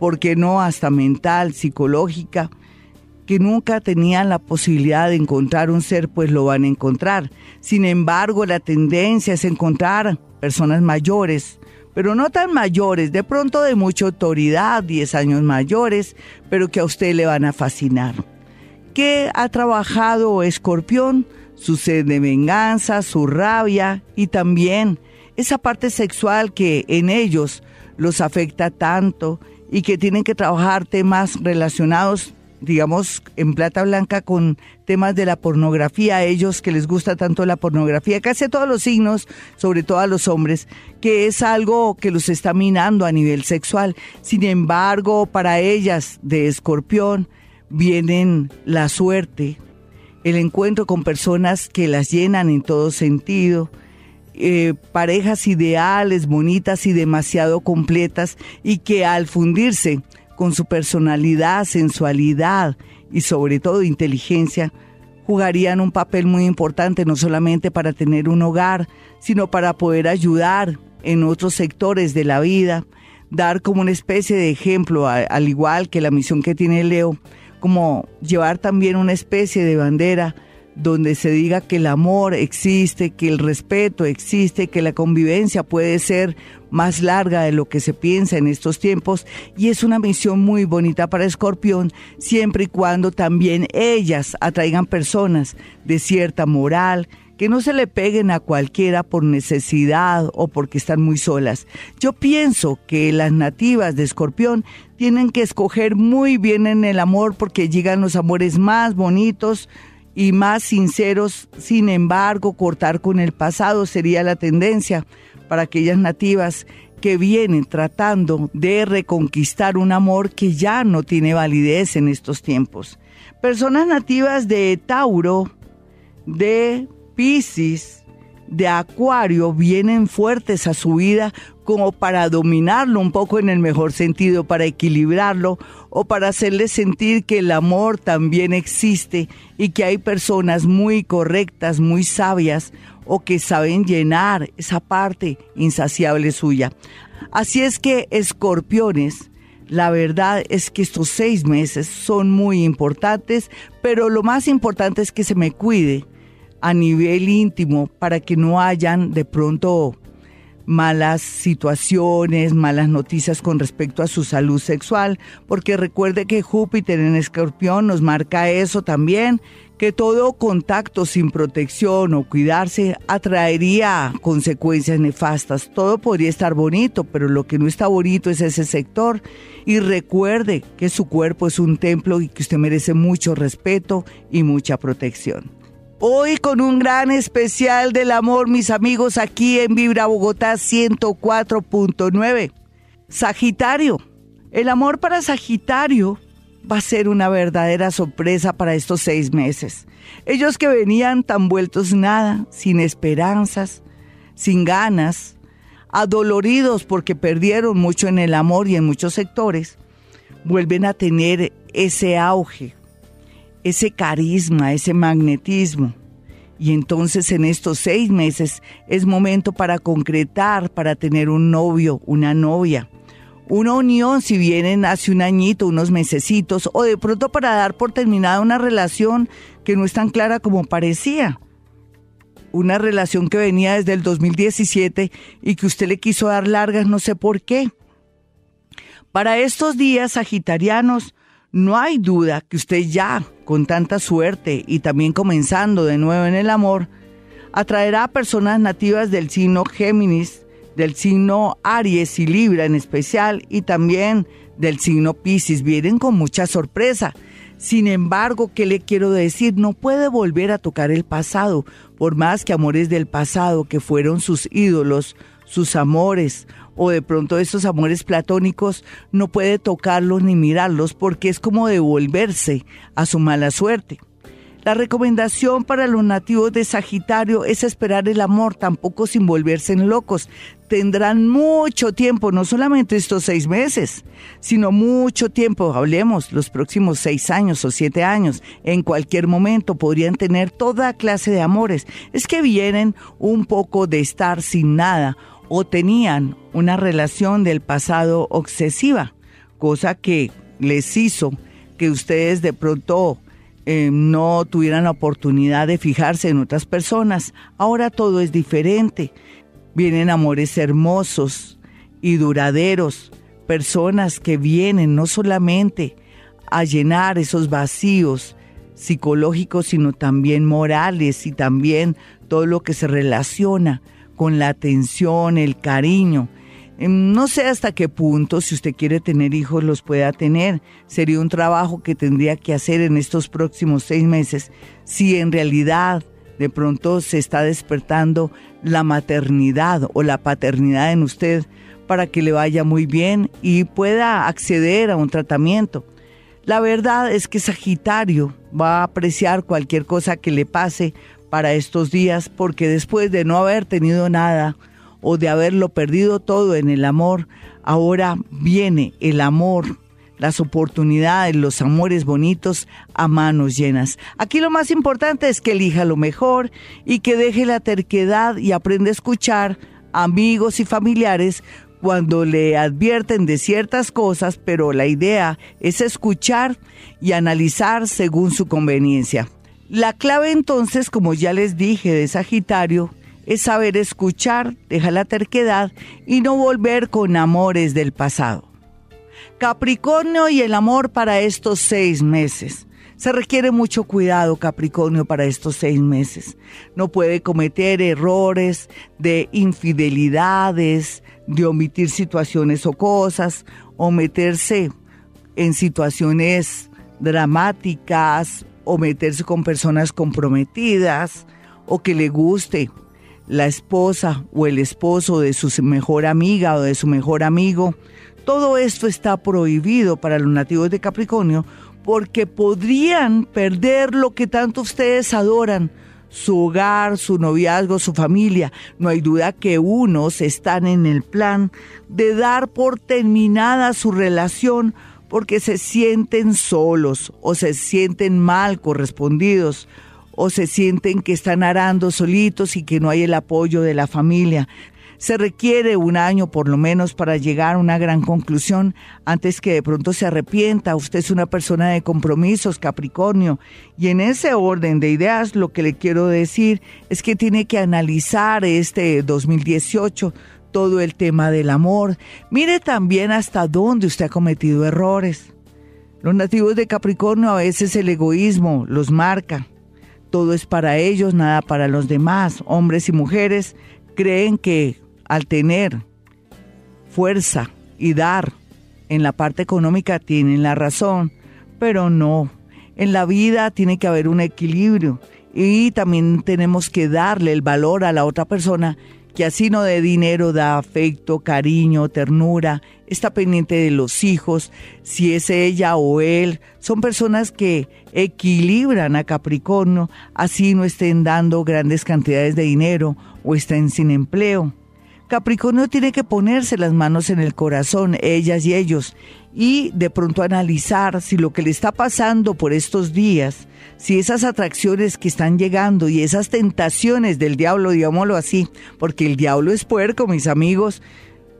porque no hasta mental, psicológica, que nunca tenían la posibilidad de encontrar un ser, pues lo van a encontrar. Sin embargo, la tendencia es encontrar personas mayores, pero no tan mayores, de pronto de mucha autoridad, 10 años mayores, pero que a usted le van a fascinar. ¿Qué ha trabajado Escorpión? Su sed de venganza, su rabia y también esa parte sexual que en ellos los afecta tanto y que tienen que trabajar temas relacionados digamos, en plata blanca con temas de la pornografía, a ellos que les gusta tanto la pornografía, casi a todos los signos, sobre todo a los hombres, que es algo que los está minando a nivel sexual. Sin embargo, para ellas de escorpión vienen la suerte, el encuentro con personas que las llenan en todo sentido, eh, parejas ideales, bonitas y demasiado completas y que al fundirse con su personalidad, sensualidad y sobre todo inteligencia, jugarían un papel muy importante no solamente para tener un hogar, sino para poder ayudar en otros sectores de la vida, dar como una especie de ejemplo, al igual que la misión que tiene Leo, como llevar también una especie de bandera donde se diga que el amor existe, que el respeto existe, que la convivencia puede ser más larga de lo que se piensa en estos tiempos y es una misión muy bonita para Escorpión siempre y cuando también ellas atraigan personas de cierta moral, que no se le peguen a cualquiera por necesidad o porque están muy solas. Yo pienso que las nativas de Escorpión tienen que escoger muy bien en el amor porque llegan los amores más bonitos y más sinceros. Sin embargo, cortar con el pasado sería la tendencia para aquellas nativas que vienen tratando de reconquistar un amor que ya no tiene validez en estos tiempos. Personas nativas de Tauro, de Pisces, de Acuario vienen fuertes a su vida como para dominarlo un poco en el mejor sentido, para equilibrarlo o para hacerle sentir que el amor también existe y que hay personas muy correctas, muy sabias o que saben llenar esa parte insaciable suya. Así es que, escorpiones, la verdad es que estos seis meses son muy importantes, pero lo más importante es que se me cuide a nivel íntimo para que no hayan de pronto malas situaciones, malas noticias con respecto a su salud sexual, porque recuerde que Júpiter en escorpión nos marca eso también, que todo contacto sin protección o cuidarse atraería consecuencias nefastas. Todo podría estar bonito, pero lo que no está bonito es ese sector. Y recuerde que su cuerpo es un templo y que usted merece mucho respeto y mucha protección. Hoy con un gran especial del amor, mis amigos, aquí en Vibra Bogotá 104.9. Sagitario. El amor para Sagitario va a ser una verdadera sorpresa para estos seis meses. Ellos que venían tan vueltos nada, sin esperanzas, sin ganas, adoloridos porque perdieron mucho en el amor y en muchos sectores, vuelven a tener ese auge, ese carisma, ese magnetismo. Y entonces en estos seis meses es momento para concretar, para tener un novio, una novia. Una unión si vienen hace un añito, unos mesecitos, o de pronto para dar por terminada una relación que no es tan clara como parecía. Una relación que venía desde el 2017 y que usted le quiso dar largas, no sé por qué. Para estos días sagitarianos, no hay duda que usted ya, con tanta suerte y también comenzando de nuevo en el amor, atraerá a personas nativas del signo Géminis, del signo Aries y Libra en especial, y también del signo Pisces. Vienen con mucha sorpresa. Sin embargo, ¿qué le quiero decir? No puede volver a tocar el pasado, por más que amores del pasado, que fueron sus ídolos, sus amores, o de pronto esos amores platónicos no puede tocarlos ni mirarlos porque es como devolverse a su mala suerte. La recomendación para los nativos de Sagitario es esperar el amor, tampoco sin volverse en locos. Tendrán mucho tiempo, no solamente estos seis meses, sino mucho tiempo, hablemos, los próximos seis años o siete años. En cualquier momento podrían tener toda clase de amores. Es que vienen un poco de estar sin nada o tenían una relación del pasado obsesiva, cosa que les hizo que ustedes de pronto eh, no tuvieran la oportunidad de fijarse en otras personas. Ahora todo es diferente. Vienen amores hermosos y duraderos, personas que vienen no solamente a llenar esos vacíos psicológicos, sino también morales y también todo lo que se relaciona con la atención, el cariño. Em, no sé hasta qué punto, si usted quiere tener hijos, los pueda tener. Sería un trabajo que tendría que hacer en estos próximos seis meses. Si en realidad de pronto se está despertando la maternidad o la paternidad en usted para que le vaya muy bien y pueda acceder a un tratamiento. La verdad es que Sagitario va a apreciar cualquier cosa que le pase para estos días porque después de no haber tenido nada o de haberlo perdido todo en el amor, ahora viene el amor, las oportunidades, los amores bonitos a manos llenas. Aquí lo más importante es que elija lo mejor y que deje la terquedad y aprenda a escuchar amigos y familiares cuando le advierten de ciertas cosas, pero la idea es escuchar y analizar según su conveniencia. La clave entonces, como ya les dije de Sagitario, es saber escuchar, dejar la terquedad y no volver con amores del pasado. Capricornio y el amor para estos seis meses. Se requiere mucho cuidado, Capricornio, para estos seis meses. No puede cometer errores de infidelidades, de omitir situaciones o cosas, o meterse en situaciones dramáticas, o meterse con personas comprometidas, o que le guste la esposa o el esposo de su mejor amiga o de su mejor amigo. Todo esto está prohibido para los nativos de Capricornio porque podrían perder lo que tanto ustedes adoran, su hogar, su noviazgo, su familia. No hay duda que unos están en el plan de dar por terminada su relación porque se sienten solos o se sienten mal correspondidos o se sienten que están arando solitos y que no hay el apoyo de la familia. Se requiere un año por lo menos para llegar a una gran conclusión antes que de pronto se arrepienta. Usted es una persona de compromisos, Capricornio. Y en ese orden de ideas lo que le quiero decir es que tiene que analizar este 2018 todo el tema del amor. Mire también hasta dónde usted ha cometido errores. Los nativos de Capricornio a veces el egoísmo los marca. Todo es para ellos, nada para los demás. Hombres y mujeres creen que al tener fuerza y dar en la parte económica tienen la razón, pero no. En la vida tiene que haber un equilibrio y también tenemos que darle el valor a la otra persona que así no de dinero da afecto, cariño, ternura, está pendiente de los hijos, si es ella o él, son personas que equilibran a Capricornio, así no estén dando grandes cantidades de dinero o estén sin empleo. Capricornio tiene que ponerse las manos en el corazón, ellas y ellos, y de pronto analizar si lo que le está pasando por estos días, si esas atracciones que están llegando y esas tentaciones del diablo, digámoslo así, porque el diablo es puerco, mis amigos,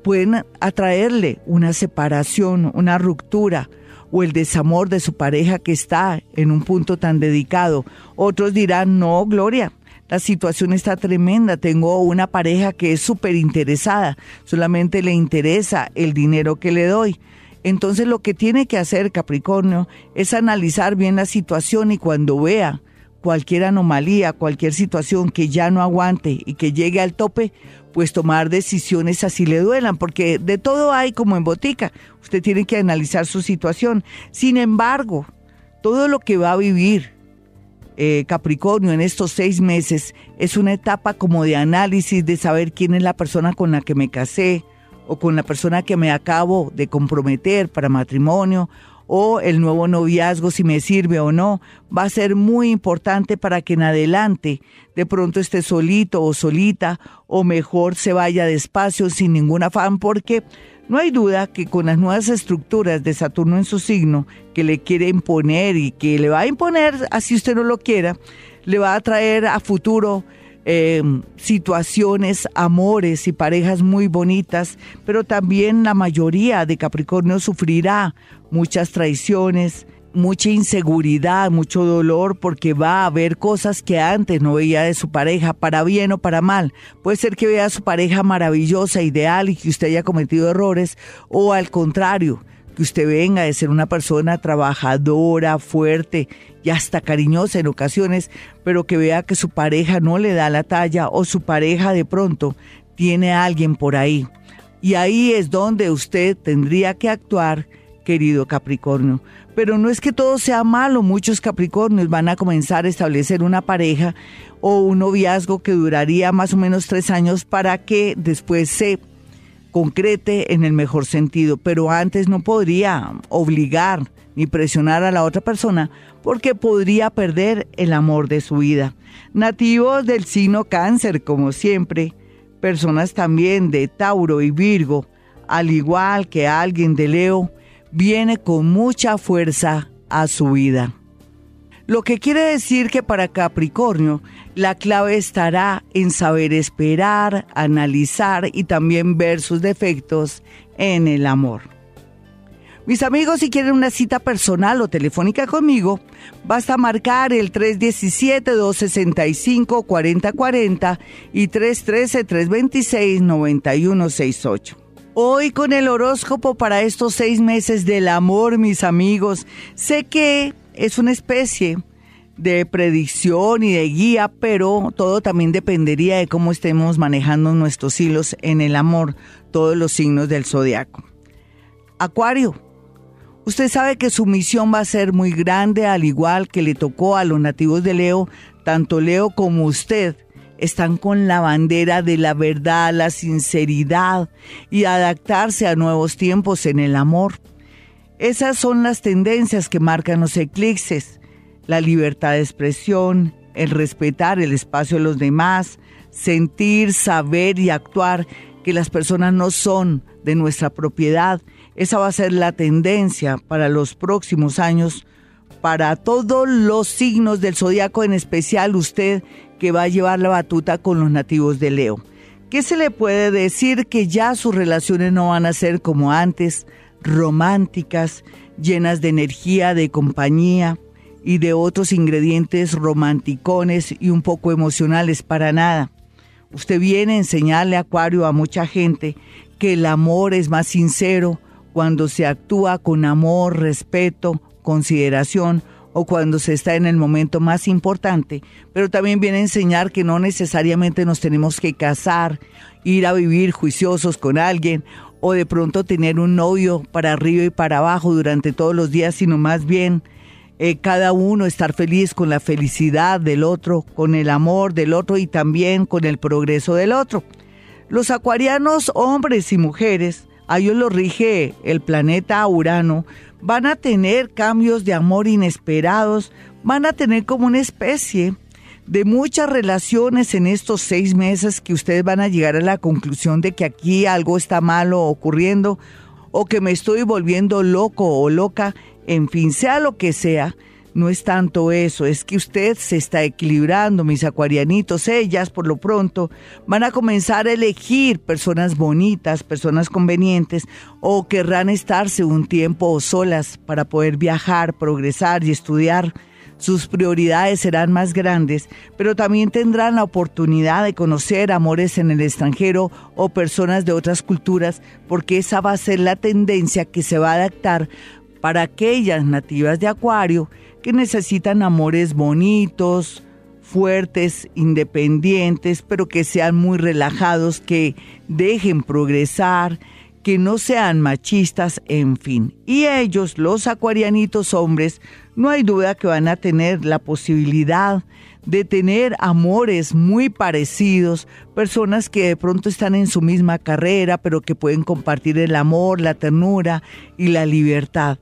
pueden atraerle una separación, una ruptura o el desamor de su pareja que está en un punto tan dedicado. Otros dirán, no, Gloria, la situación está tremenda. Tengo una pareja que es súper interesada. Solamente le interesa el dinero que le doy. Entonces lo que tiene que hacer Capricornio es analizar bien la situación y cuando vea cualquier anomalía, cualquier situación que ya no aguante y que llegue al tope, pues tomar decisiones así le duelan, porque de todo hay como en botica. Usted tiene que analizar su situación. Sin embargo, todo lo que va a vivir eh, Capricornio en estos seis meses es una etapa como de análisis de saber quién es la persona con la que me casé o con la persona que me acabo de comprometer para matrimonio o el nuevo noviazgo si me sirve o no, va a ser muy importante para que en adelante de pronto esté solito o solita o mejor se vaya despacio sin ningún afán porque no hay duda que con las nuevas estructuras de Saturno en su signo, que le quiere imponer y que le va a imponer, así usted no lo quiera, le va a traer a futuro eh, situaciones, amores y parejas muy bonitas, pero también la mayoría de Capricornio sufrirá muchas traiciones, mucha inseguridad, mucho dolor, porque va a ver cosas que antes no veía de su pareja, para bien o para mal. Puede ser que vea a su pareja maravillosa, ideal y que usted haya cometido errores, o al contrario, que usted venga de ser una persona trabajadora, fuerte y hasta cariñosa en ocasiones, pero que vea que su pareja no le da la talla o su pareja de pronto tiene a alguien por ahí. Y ahí es donde usted tendría que actuar querido Capricornio. Pero no es que todo sea malo, muchos Capricornios van a comenzar a establecer una pareja o un noviazgo que duraría más o menos tres años para que después se concrete en el mejor sentido, pero antes no podría obligar ni presionar a la otra persona porque podría perder el amor de su vida. Nativos del signo cáncer, como siempre, personas también de Tauro y Virgo, al igual que alguien de Leo, viene con mucha fuerza a su vida. Lo que quiere decir que para Capricornio la clave estará en saber esperar, analizar y también ver sus defectos en el amor. Mis amigos, si quieren una cita personal o telefónica conmigo, basta marcar el 317-265-4040 y 313-326-9168. Hoy con el horóscopo para estos seis meses del amor, mis amigos. Sé que es una especie de predicción y de guía, pero todo también dependería de cómo estemos manejando nuestros hilos en el amor, todos los signos del zodiaco. Acuario, usted sabe que su misión va a ser muy grande, al igual que le tocó a los nativos de Leo, tanto Leo como usted están con la bandera de la verdad, la sinceridad y adaptarse a nuevos tiempos en el amor. Esas son las tendencias que marcan los eclipses la libertad de expresión, el respetar el espacio de los demás, sentir, saber y actuar que las personas no son de nuestra propiedad. Esa va a ser la tendencia para los próximos años, para todos los signos del zodiaco, en especial usted que va a llevar la batuta con los nativos de Leo. ¿Qué se le puede decir? Que ya sus relaciones no van a ser como antes, románticas, llenas de energía, de compañía, y de otros ingredientes romanticones y un poco emocionales para nada. Usted viene a enseñarle, Acuario, a mucha gente que el amor es más sincero cuando se actúa con amor, respeto, consideración o cuando se está en el momento más importante, pero también viene a enseñar que no necesariamente nos tenemos que casar, ir a vivir juiciosos con alguien o de pronto tener un novio para arriba y para abajo durante todos los días, sino más bien eh, cada uno estar feliz con la felicidad del otro, con el amor del otro y también con el progreso del otro. Los acuarianos, hombres y mujeres, a ellos los rige el planeta Urano, van a tener cambios de amor inesperados, van a tener como una especie de muchas relaciones en estos seis meses que ustedes van a llegar a la conclusión de que aquí algo está malo ocurriendo o que me estoy volviendo loco o loca en fin, sea lo que sea, no es tanto eso, es que usted se está equilibrando, mis acuarianitos. Ellas, por lo pronto, van a comenzar a elegir personas bonitas, personas convenientes, o querrán estarse un tiempo solas para poder viajar, progresar y estudiar. Sus prioridades serán más grandes, pero también tendrán la oportunidad de conocer amores en el extranjero o personas de otras culturas, porque esa va a ser la tendencia que se va a adaptar para aquellas nativas de Acuario que necesitan amores bonitos, fuertes, independientes, pero que sean muy relajados, que dejen progresar, que no sean machistas, en fin. Y ellos, los acuarianitos hombres, no hay duda que van a tener la posibilidad de tener amores muy parecidos, personas que de pronto están en su misma carrera, pero que pueden compartir el amor, la ternura y la libertad.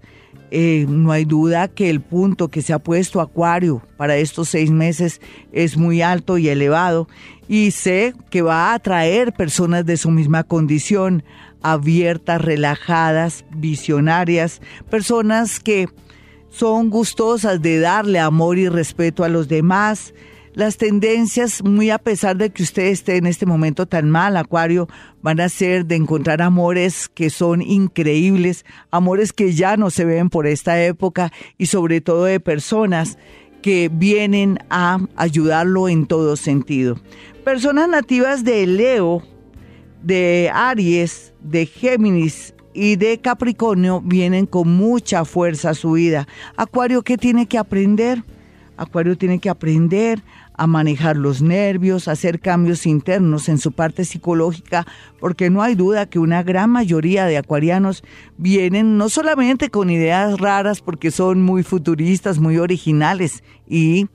Eh, no hay duda que el punto que se ha puesto Acuario para estos seis meses es muy alto y elevado y sé que va a atraer personas de su misma condición, abiertas, relajadas, visionarias, personas que son gustosas de darle amor y respeto a los demás. Las tendencias, muy a pesar de que usted esté en este momento tan mal, Acuario, van a ser de encontrar amores que son increíbles, amores que ya no se ven por esta época y sobre todo de personas que vienen a ayudarlo en todo sentido. Personas nativas de Leo, de Aries, de Géminis y de Capricornio vienen con mucha fuerza a su vida. Acuario, ¿qué tiene que aprender? Acuario tiene que aprender a manejar los nervios, a hacer cambios internos en su parte psicológica, porque no hay duda que una gran mayoría de acuarianos vienen no solamente con ideas raras, porque son muy futuristas, muy originales y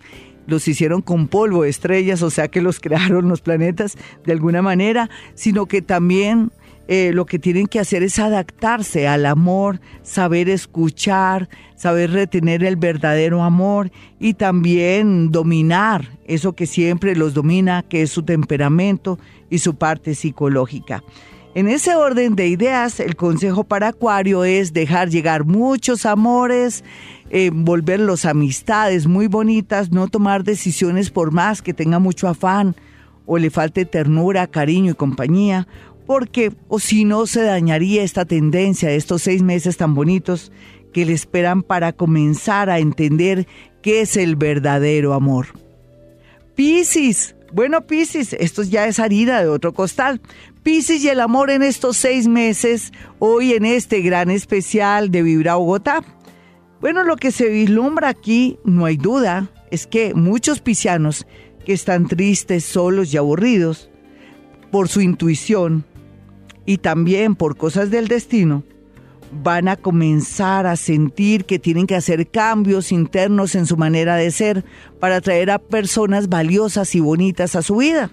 los hicieron con polvo, estrellas, o sea que los crearon los planetas de alguna manera, sino que también eh, lo que tienen que hacer es adaptarse al amor, saber escuchar, saber retener el verdadero amor y también dominar eso que siempre los domina, que es su temperamento y su parte psicológica. En ese orden de ideas, el consejo para Acuario es dejar llegar muchos amores, eh, volverlos amistades muy bonitas, no tomar decisiones por más que tenga mucho afán o le falte ternura, cariño y compañía, porque o si no se dañaría esta tendencia de estos seis meses tan bonitos que le esperan para comenzar a entender qué es el verdadero amor. Piscis, bueno Piscis, esto ya es harina de otro costal. Piscis y el amor en estos seis meses, hoy en este gran especial de Vibra Bogotá. Bueno, lo que se vislumbra aquí, no hay duda, es que muchos piscianos que están tristes, solos y aburridos, por su intuición y también por cosas del destino, van a comenzar a sentir que tienen que hacer cambios internos en su manera de ser para atraer a personas valiosas y bonitas a su vida.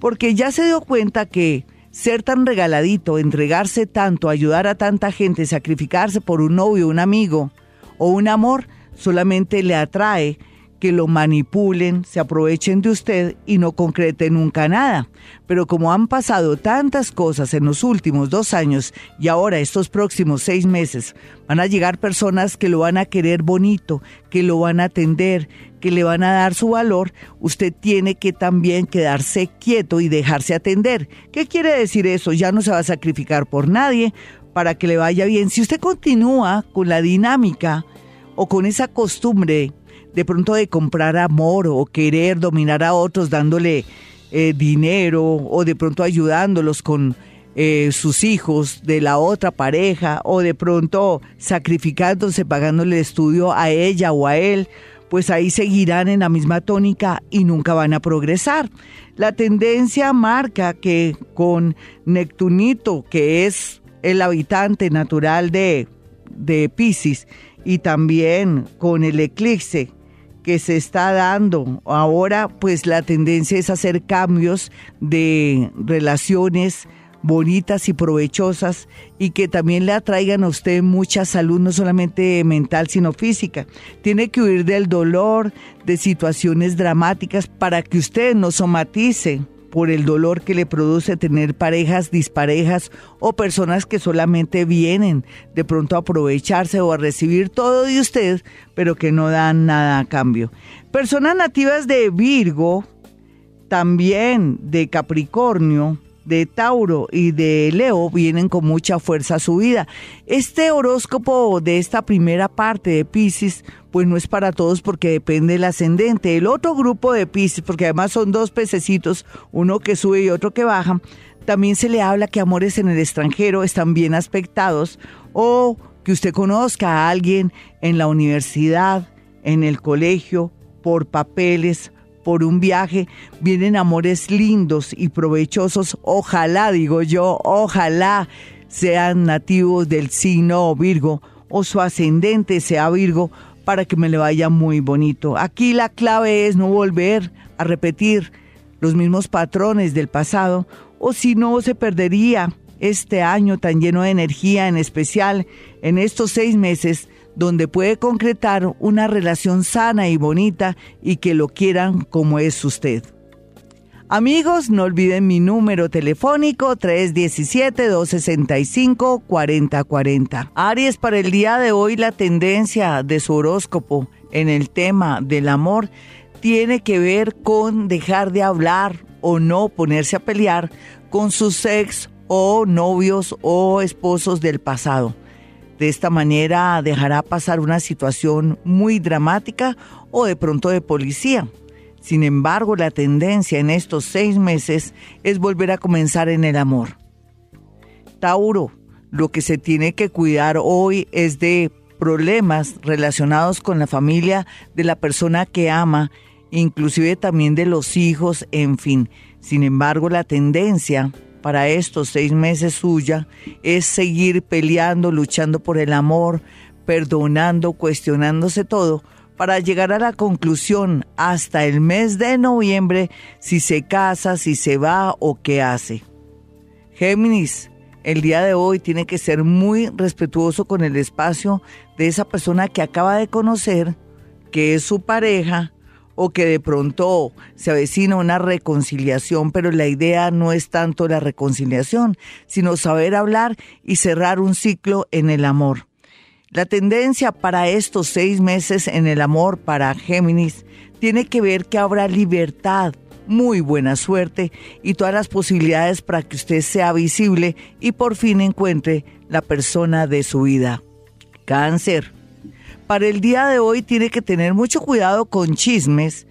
Porque ya se dio cuenta que ser tan regaladito, entregarse tanto, ayudar a tanta gente, sacrificarse por un novio, un amigo o un amor, solamente le atrae que lo manipulen, se aprovechen de usted y no concreten nunca nada. Pero como han pasado tantas cosas en los últimos dos años y ahora estos próximos seis meses, van a llegar personas que lo van a querer bonito, que lo van a atender, que le van a dar su valor, usted tiene que también quedarse quieto y dejarse atender. ¿Qué quiere decir eso? Ya no se va a sacrificar por nadie para que le vaya bien. Si usted continúa con la dinámica o con esa costumbre de pronto de comprar amor o querer dominar a otros dándole eh, dinero o de pronto ayudándolos con eh, sus hijos de la otra pareja o de pronto sacrificándose, pagándole estudio a ella o a él, pues ahí seguirán en la misma tónica y nunca van a progresar. La tendencia marca que con Neptunito, que es el habitante natural de, de Pisces, y también con el eclipse que se está dando. Ahora pues la tendencia es hacer cambios de relaciones bonitas y provechosas y que también le atraigan a usted mucha salud, no solamente mental, sino física. Tiene que huir del dolor, de situaciones dramáticas para que usted no somatice por el dolor que le produce tener parejas disparejas o personas que solamente vienen de pronto a aprovecharse o a recibir todo de usted, pero que no dan nada a cambio. Personas nativas de Virgo, también de Capricornio, de Tauro y de Leo vienen con mucha fuerza a su vida. Este horóscopo de esta primera parte de Pisces, pues no es para todos porque depende del ascendente. El otro grupo de Pisces, porque además son dos pececitos, uno que sube y otro que baja, también se le habla que amores en el extranjero están bien aspectados o que usted conozca a alguien en la universidad, en el colegio, por papeles, por un viaje, vienen amores lindos y provechosos. Ojalá, digo yo, ojalá sean nativos del signo Virgo o su ascendente sea Virgo para que me le vaya muy bonito. Aquí la clave es no volver a repetir los mismos patrones del pasado o si no se perdería este año tan lleno de energía, en especial en estos seis meses donde puede concretar una relación sana y bonita y que lo quieran como es usted. Amigos, no olviden mi número telefónico 317-265-4040. Aries, para el día de hoy la tendencia de su horóscopo en el tema del amor tiene que ver con dejar de hablar o no ponerse a pelear con sus ex o novios o esposos del pasado de esta manera dejará pasar una situación muy dramática o de pronto de policía. Sin embargo, la tendencia en estos seis meses es volver a comenzar en el amor. Tauro, lo que se tiene que cuidar hoy es de problemas relacionados con la familia de la persona que ama, inclusive también de los hijos, en fin. Sin embargo, la tendencia para estos seis meses suya es seguir peleando, luchando por el amor, perdonando, cuestionándose todo, para llegar a la conclusión hasta el mes de noviembre si se casa, si se va o qué hace. Géminis, el día de hoy tiene que ser muy respetuoso con el espacio de esa persona que acaba de conocer, que es su pareja, o que de pronto se avecina una reconciliación, pero la idea no es tanto la reconciliación, sino saber hablar y cerrar un ciclo en el amor. La tendencia para estos seis meses en el amor para Géminis tiene que ver que habrá libertad muy buena suerte y todas las posibilidades para que usted sea visible y por fin encuentre la persona de su vida. Cáncer. Para el día de hoy tiene que tener mucho cuidado con chismes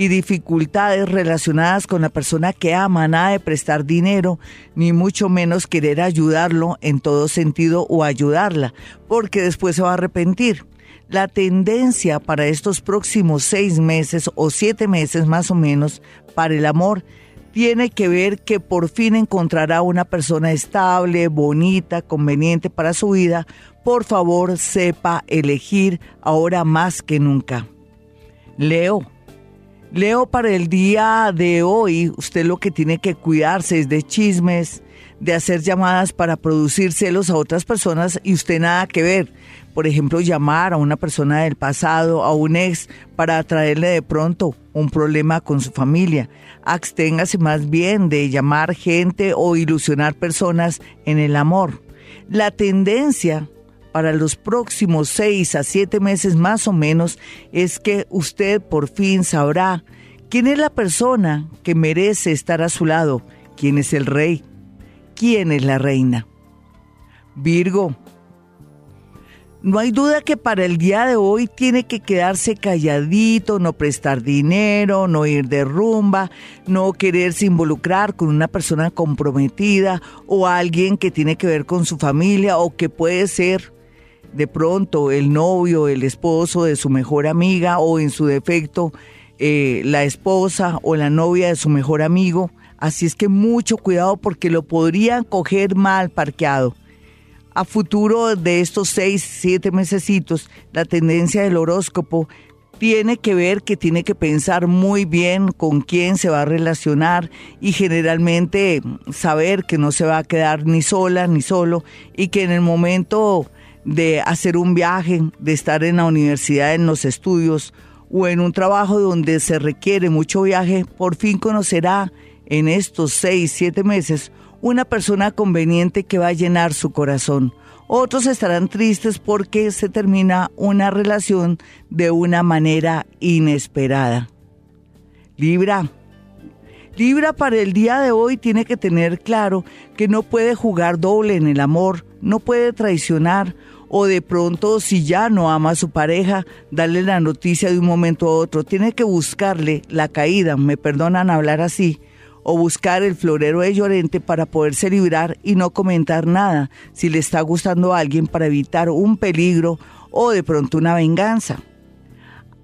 y dificultades relacionadas con la persona que ama, nada de prestar dinero, ni mucho menos querer ayudarlo en todo sentido o ayudarla, porque después se va a arrepentir. La tendencia para estos próximos seis meses o siete meses más o menos para el amor tiene que ver que por fin encontrará una persona estable, bonita, conveniente para su vida. Por favor, sepa elegir ahora más que nunca. Leo. Leo para el día de hoy, usted lo que tiene que cuidarse es de chismes, de hacer llamadas para producir celos a otras personas y usted nada que ver. Por ejemplo, llamar a una persona del pasado, a un ex, para traerle de pronto un problema con su familia. Absténgase más bien de llamar gente o ilusionar personas en el amor. La tendencia para los próximos seis a siete meses más o menos es que usted por fin sabrá quién es la persona que merece estar a su lado, quién es el rey, quién es la reina. Virgo, no hay duda que para el día de hoy tiene que quedarse calladito, no prestar dinero, no ir de rumba, no quererse involucrar con una persona comprometida o alguien que tiene que ver con su familia o que puede ser de pronto el novio, el esposo de su mejor amiga o en su defecto eh, la esposa o la novia de su mejor amigo. Así es que mucho cuidado porque lo podrían coger mal parqueado. A futuro de estos seis, siete mesecitos, la tendencia del horóscopo tiene que ver que tiene que pensar muy bien con quién se va a relacionar y generalmente saber que no se va a quedar ni sola ni solo y que en el momento de hacer un viaje, de estar en la universidad, en los estudios o en un trabajo donde se requiere mucho viaje, por fin conocerá en estos seis, siete meses una persona conveniente que va a llenar su corazón. Otros estarán tristes porque se termina una relación de una manera inesperada. Libra. Libra para el día de hoy tiene que tener claro que no puede jugar doble en el amor, no puede traicionar o de pronto si ya no ama a su pareja, darle la noticia de un momento a otro. Tiene que buscarle la caída, me perdonan hablar así, o buscar el florero de Llorente para poderse librar y no comentar nada si le está gustando a alguien para evitar un peligro o de pronto una venganza.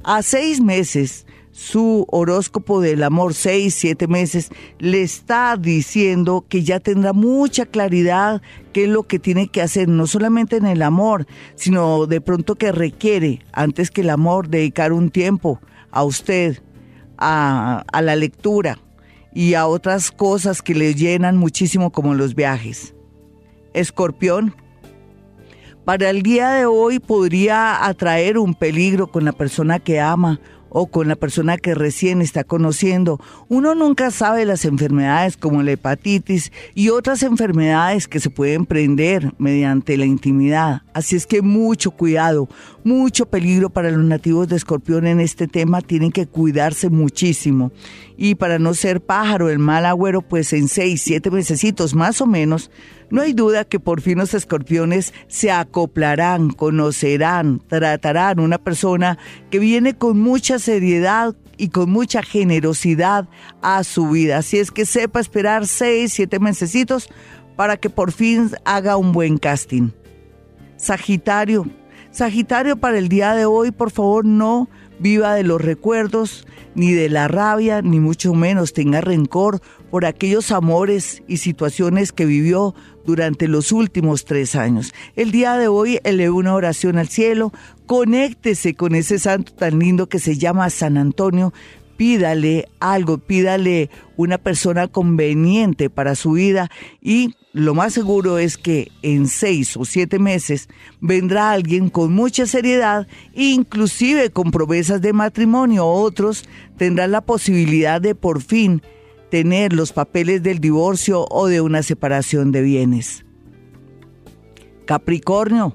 A seis meses su horóscopo del amor, seis, siete meses, le está diciendo que ya tendrá mucha claridad qué es lo que tiene que hacer, no solamente en el amor, sino de pronto que requiere, antes que el amor, dedicar un tiempo a usted, a, a la lectura y a otras cosas que le llenan muchísimo como los viajes. Escorpión, para el día de hoy podría atraer un peligro con la persona que ama o con la persona que recién está conociendo. Uno nunca sabe las enfermedades como la hepatitis y otras enfermedades que se pueden prender mediante la intimidad. Así es que mucho cuidado, mucho peligro para los nativos de escorpión en este tema. Tienen que cuidarse muchísimo. Y para no ser pájaro, el mal agüero, pues en seis, siete mesecitos más o menos, no hay duda que por fin los escorpiones se acoplarán, conocerán, tratarán una persona que viene con mucha seriedad y con mucha generosidad a su vida. Así es que sepa esperar seis, siete mesecitos para que por fin haga un buen casting. Sagitario. Sagitario para el día de hoy, por favor, no viva de los recuerdos, ni de la rabia, ni mucho menos tenga rencor por aquellos amores y situaciones que vivió durante los últimos tres años. El día de hoy eleve una oración al cielo, conéctese con ese santo tan lindo que se llama San Antonio, pídale algo, pídale una persona conveniente para su vida y lo más seguro es que en seis o siete meses vendrá alguien con mucha seriedad, inclusive con promesas de matrimonio. Otros tendrán la posibilidad de por fin tener los papeles del divorcio o de una separación de bienes. Capricornio,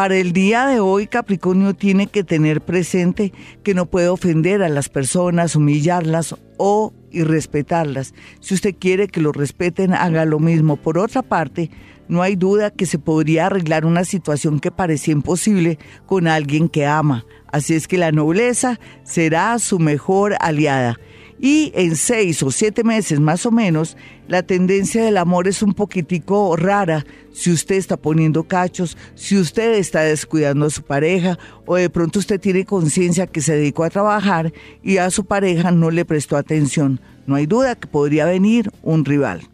Para el día de hoy, Capricornio tiene que tener presente que no puede ofender a las personas, humillarlas o irrespetarlas. Si usted quiere que lo respeten, haga lo mismo. Por otra parte, no hay duda que se podría arreglar una situación que parecía imposible con alguien que ama. Así es que la nobleza será su mejor aliada. Y en seis o siete meses más o menos, la tendencia del amor es un poquitico rara si usted está poniendo cachos, si usted está descuidando a su pareja o de pronto usted tiene conciencia que se dedicó a trabajar y a su pareja no le prestó atención. No hay duda que podría venir un rival.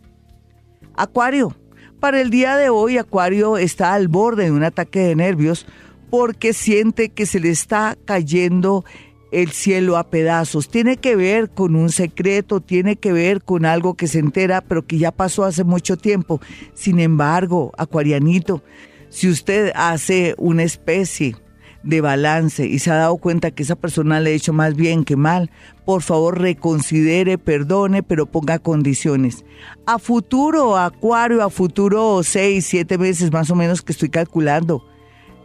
Acuario. Para el día de hoy, Acuario está al borde de un ataque de nervios porque siente que se le está cayendo el cielo a pedazos. Tiene que ver con un secreto, tiene que ver con algo que se entera, pero que ya pasó hace mucho tiempo. Sin embargo, acuarianito, si usted hace una especie de balance y se ha dado cuenta que esa persona le ha hecho más bien que mal, por favor reconsidere, perdone, pero ponga condiciones. A futuro, Acuario, a futuro seis, siete meses más o menos que estoy calculando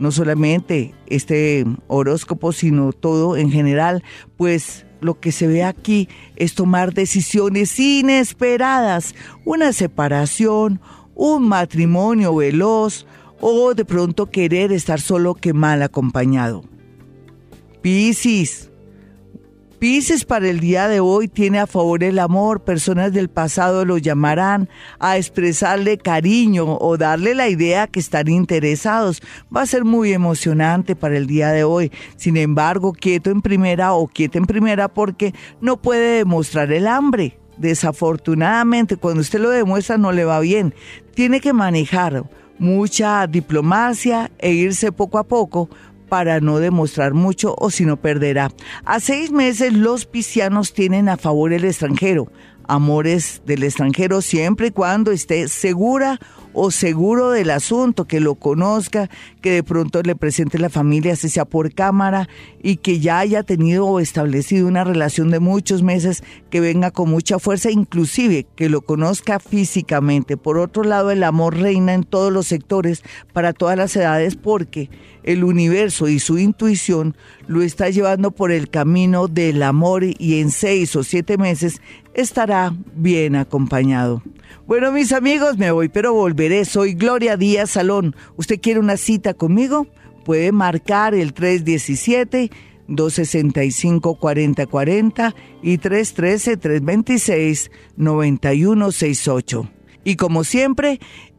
no solamente este horóscopo, sino todo en general, pues lo que se ve aquí es tomar decisiones inesperadas, una separación, un matrimonio veloz o de pronto querer estar solo que mal acompañado. Piscis, Pisces para el día de hoy tiene a favor el amor. Personas del pasado lo llamarán a expresarle cariño o darle la idea que están interesados. Va a ser muy emocionante para el día de hoy. Sin embargo, quieto en primera o quieto en primera porque no puede demostrar el hambre. Desafortunadamente, cuando usted lo demuestra no le va bien. Tiene que manejar mucha diplomacia e irse poco a poco para no demostrar mucho o si no perderá. A seis meses los piscianos tienen a favor el extranjero, amores del extranjero siempre y cuando esté segura o seguro del asunto, que lo conozca, que de pronto le presente la familia, si sea por cámara, y que ya haya tenido o establecido una relación de muchos meses, que venga con mucha fuerza, inclusive que lo conozca físicamente. Por otro lado, el amor reina en todos los sectores, para todas las edades, porque el universo y su intuición lo está llevando por el camino del amor y en seis o siete meses estará bien acompañado. Bueno, mis amigos, me voy, pero volveré. Soy Gloria Díaz Salón. ¿Usted quiere una cita conmigo? Puede marcar el 317 265 4040 y 313 326 9168. Y como siempre,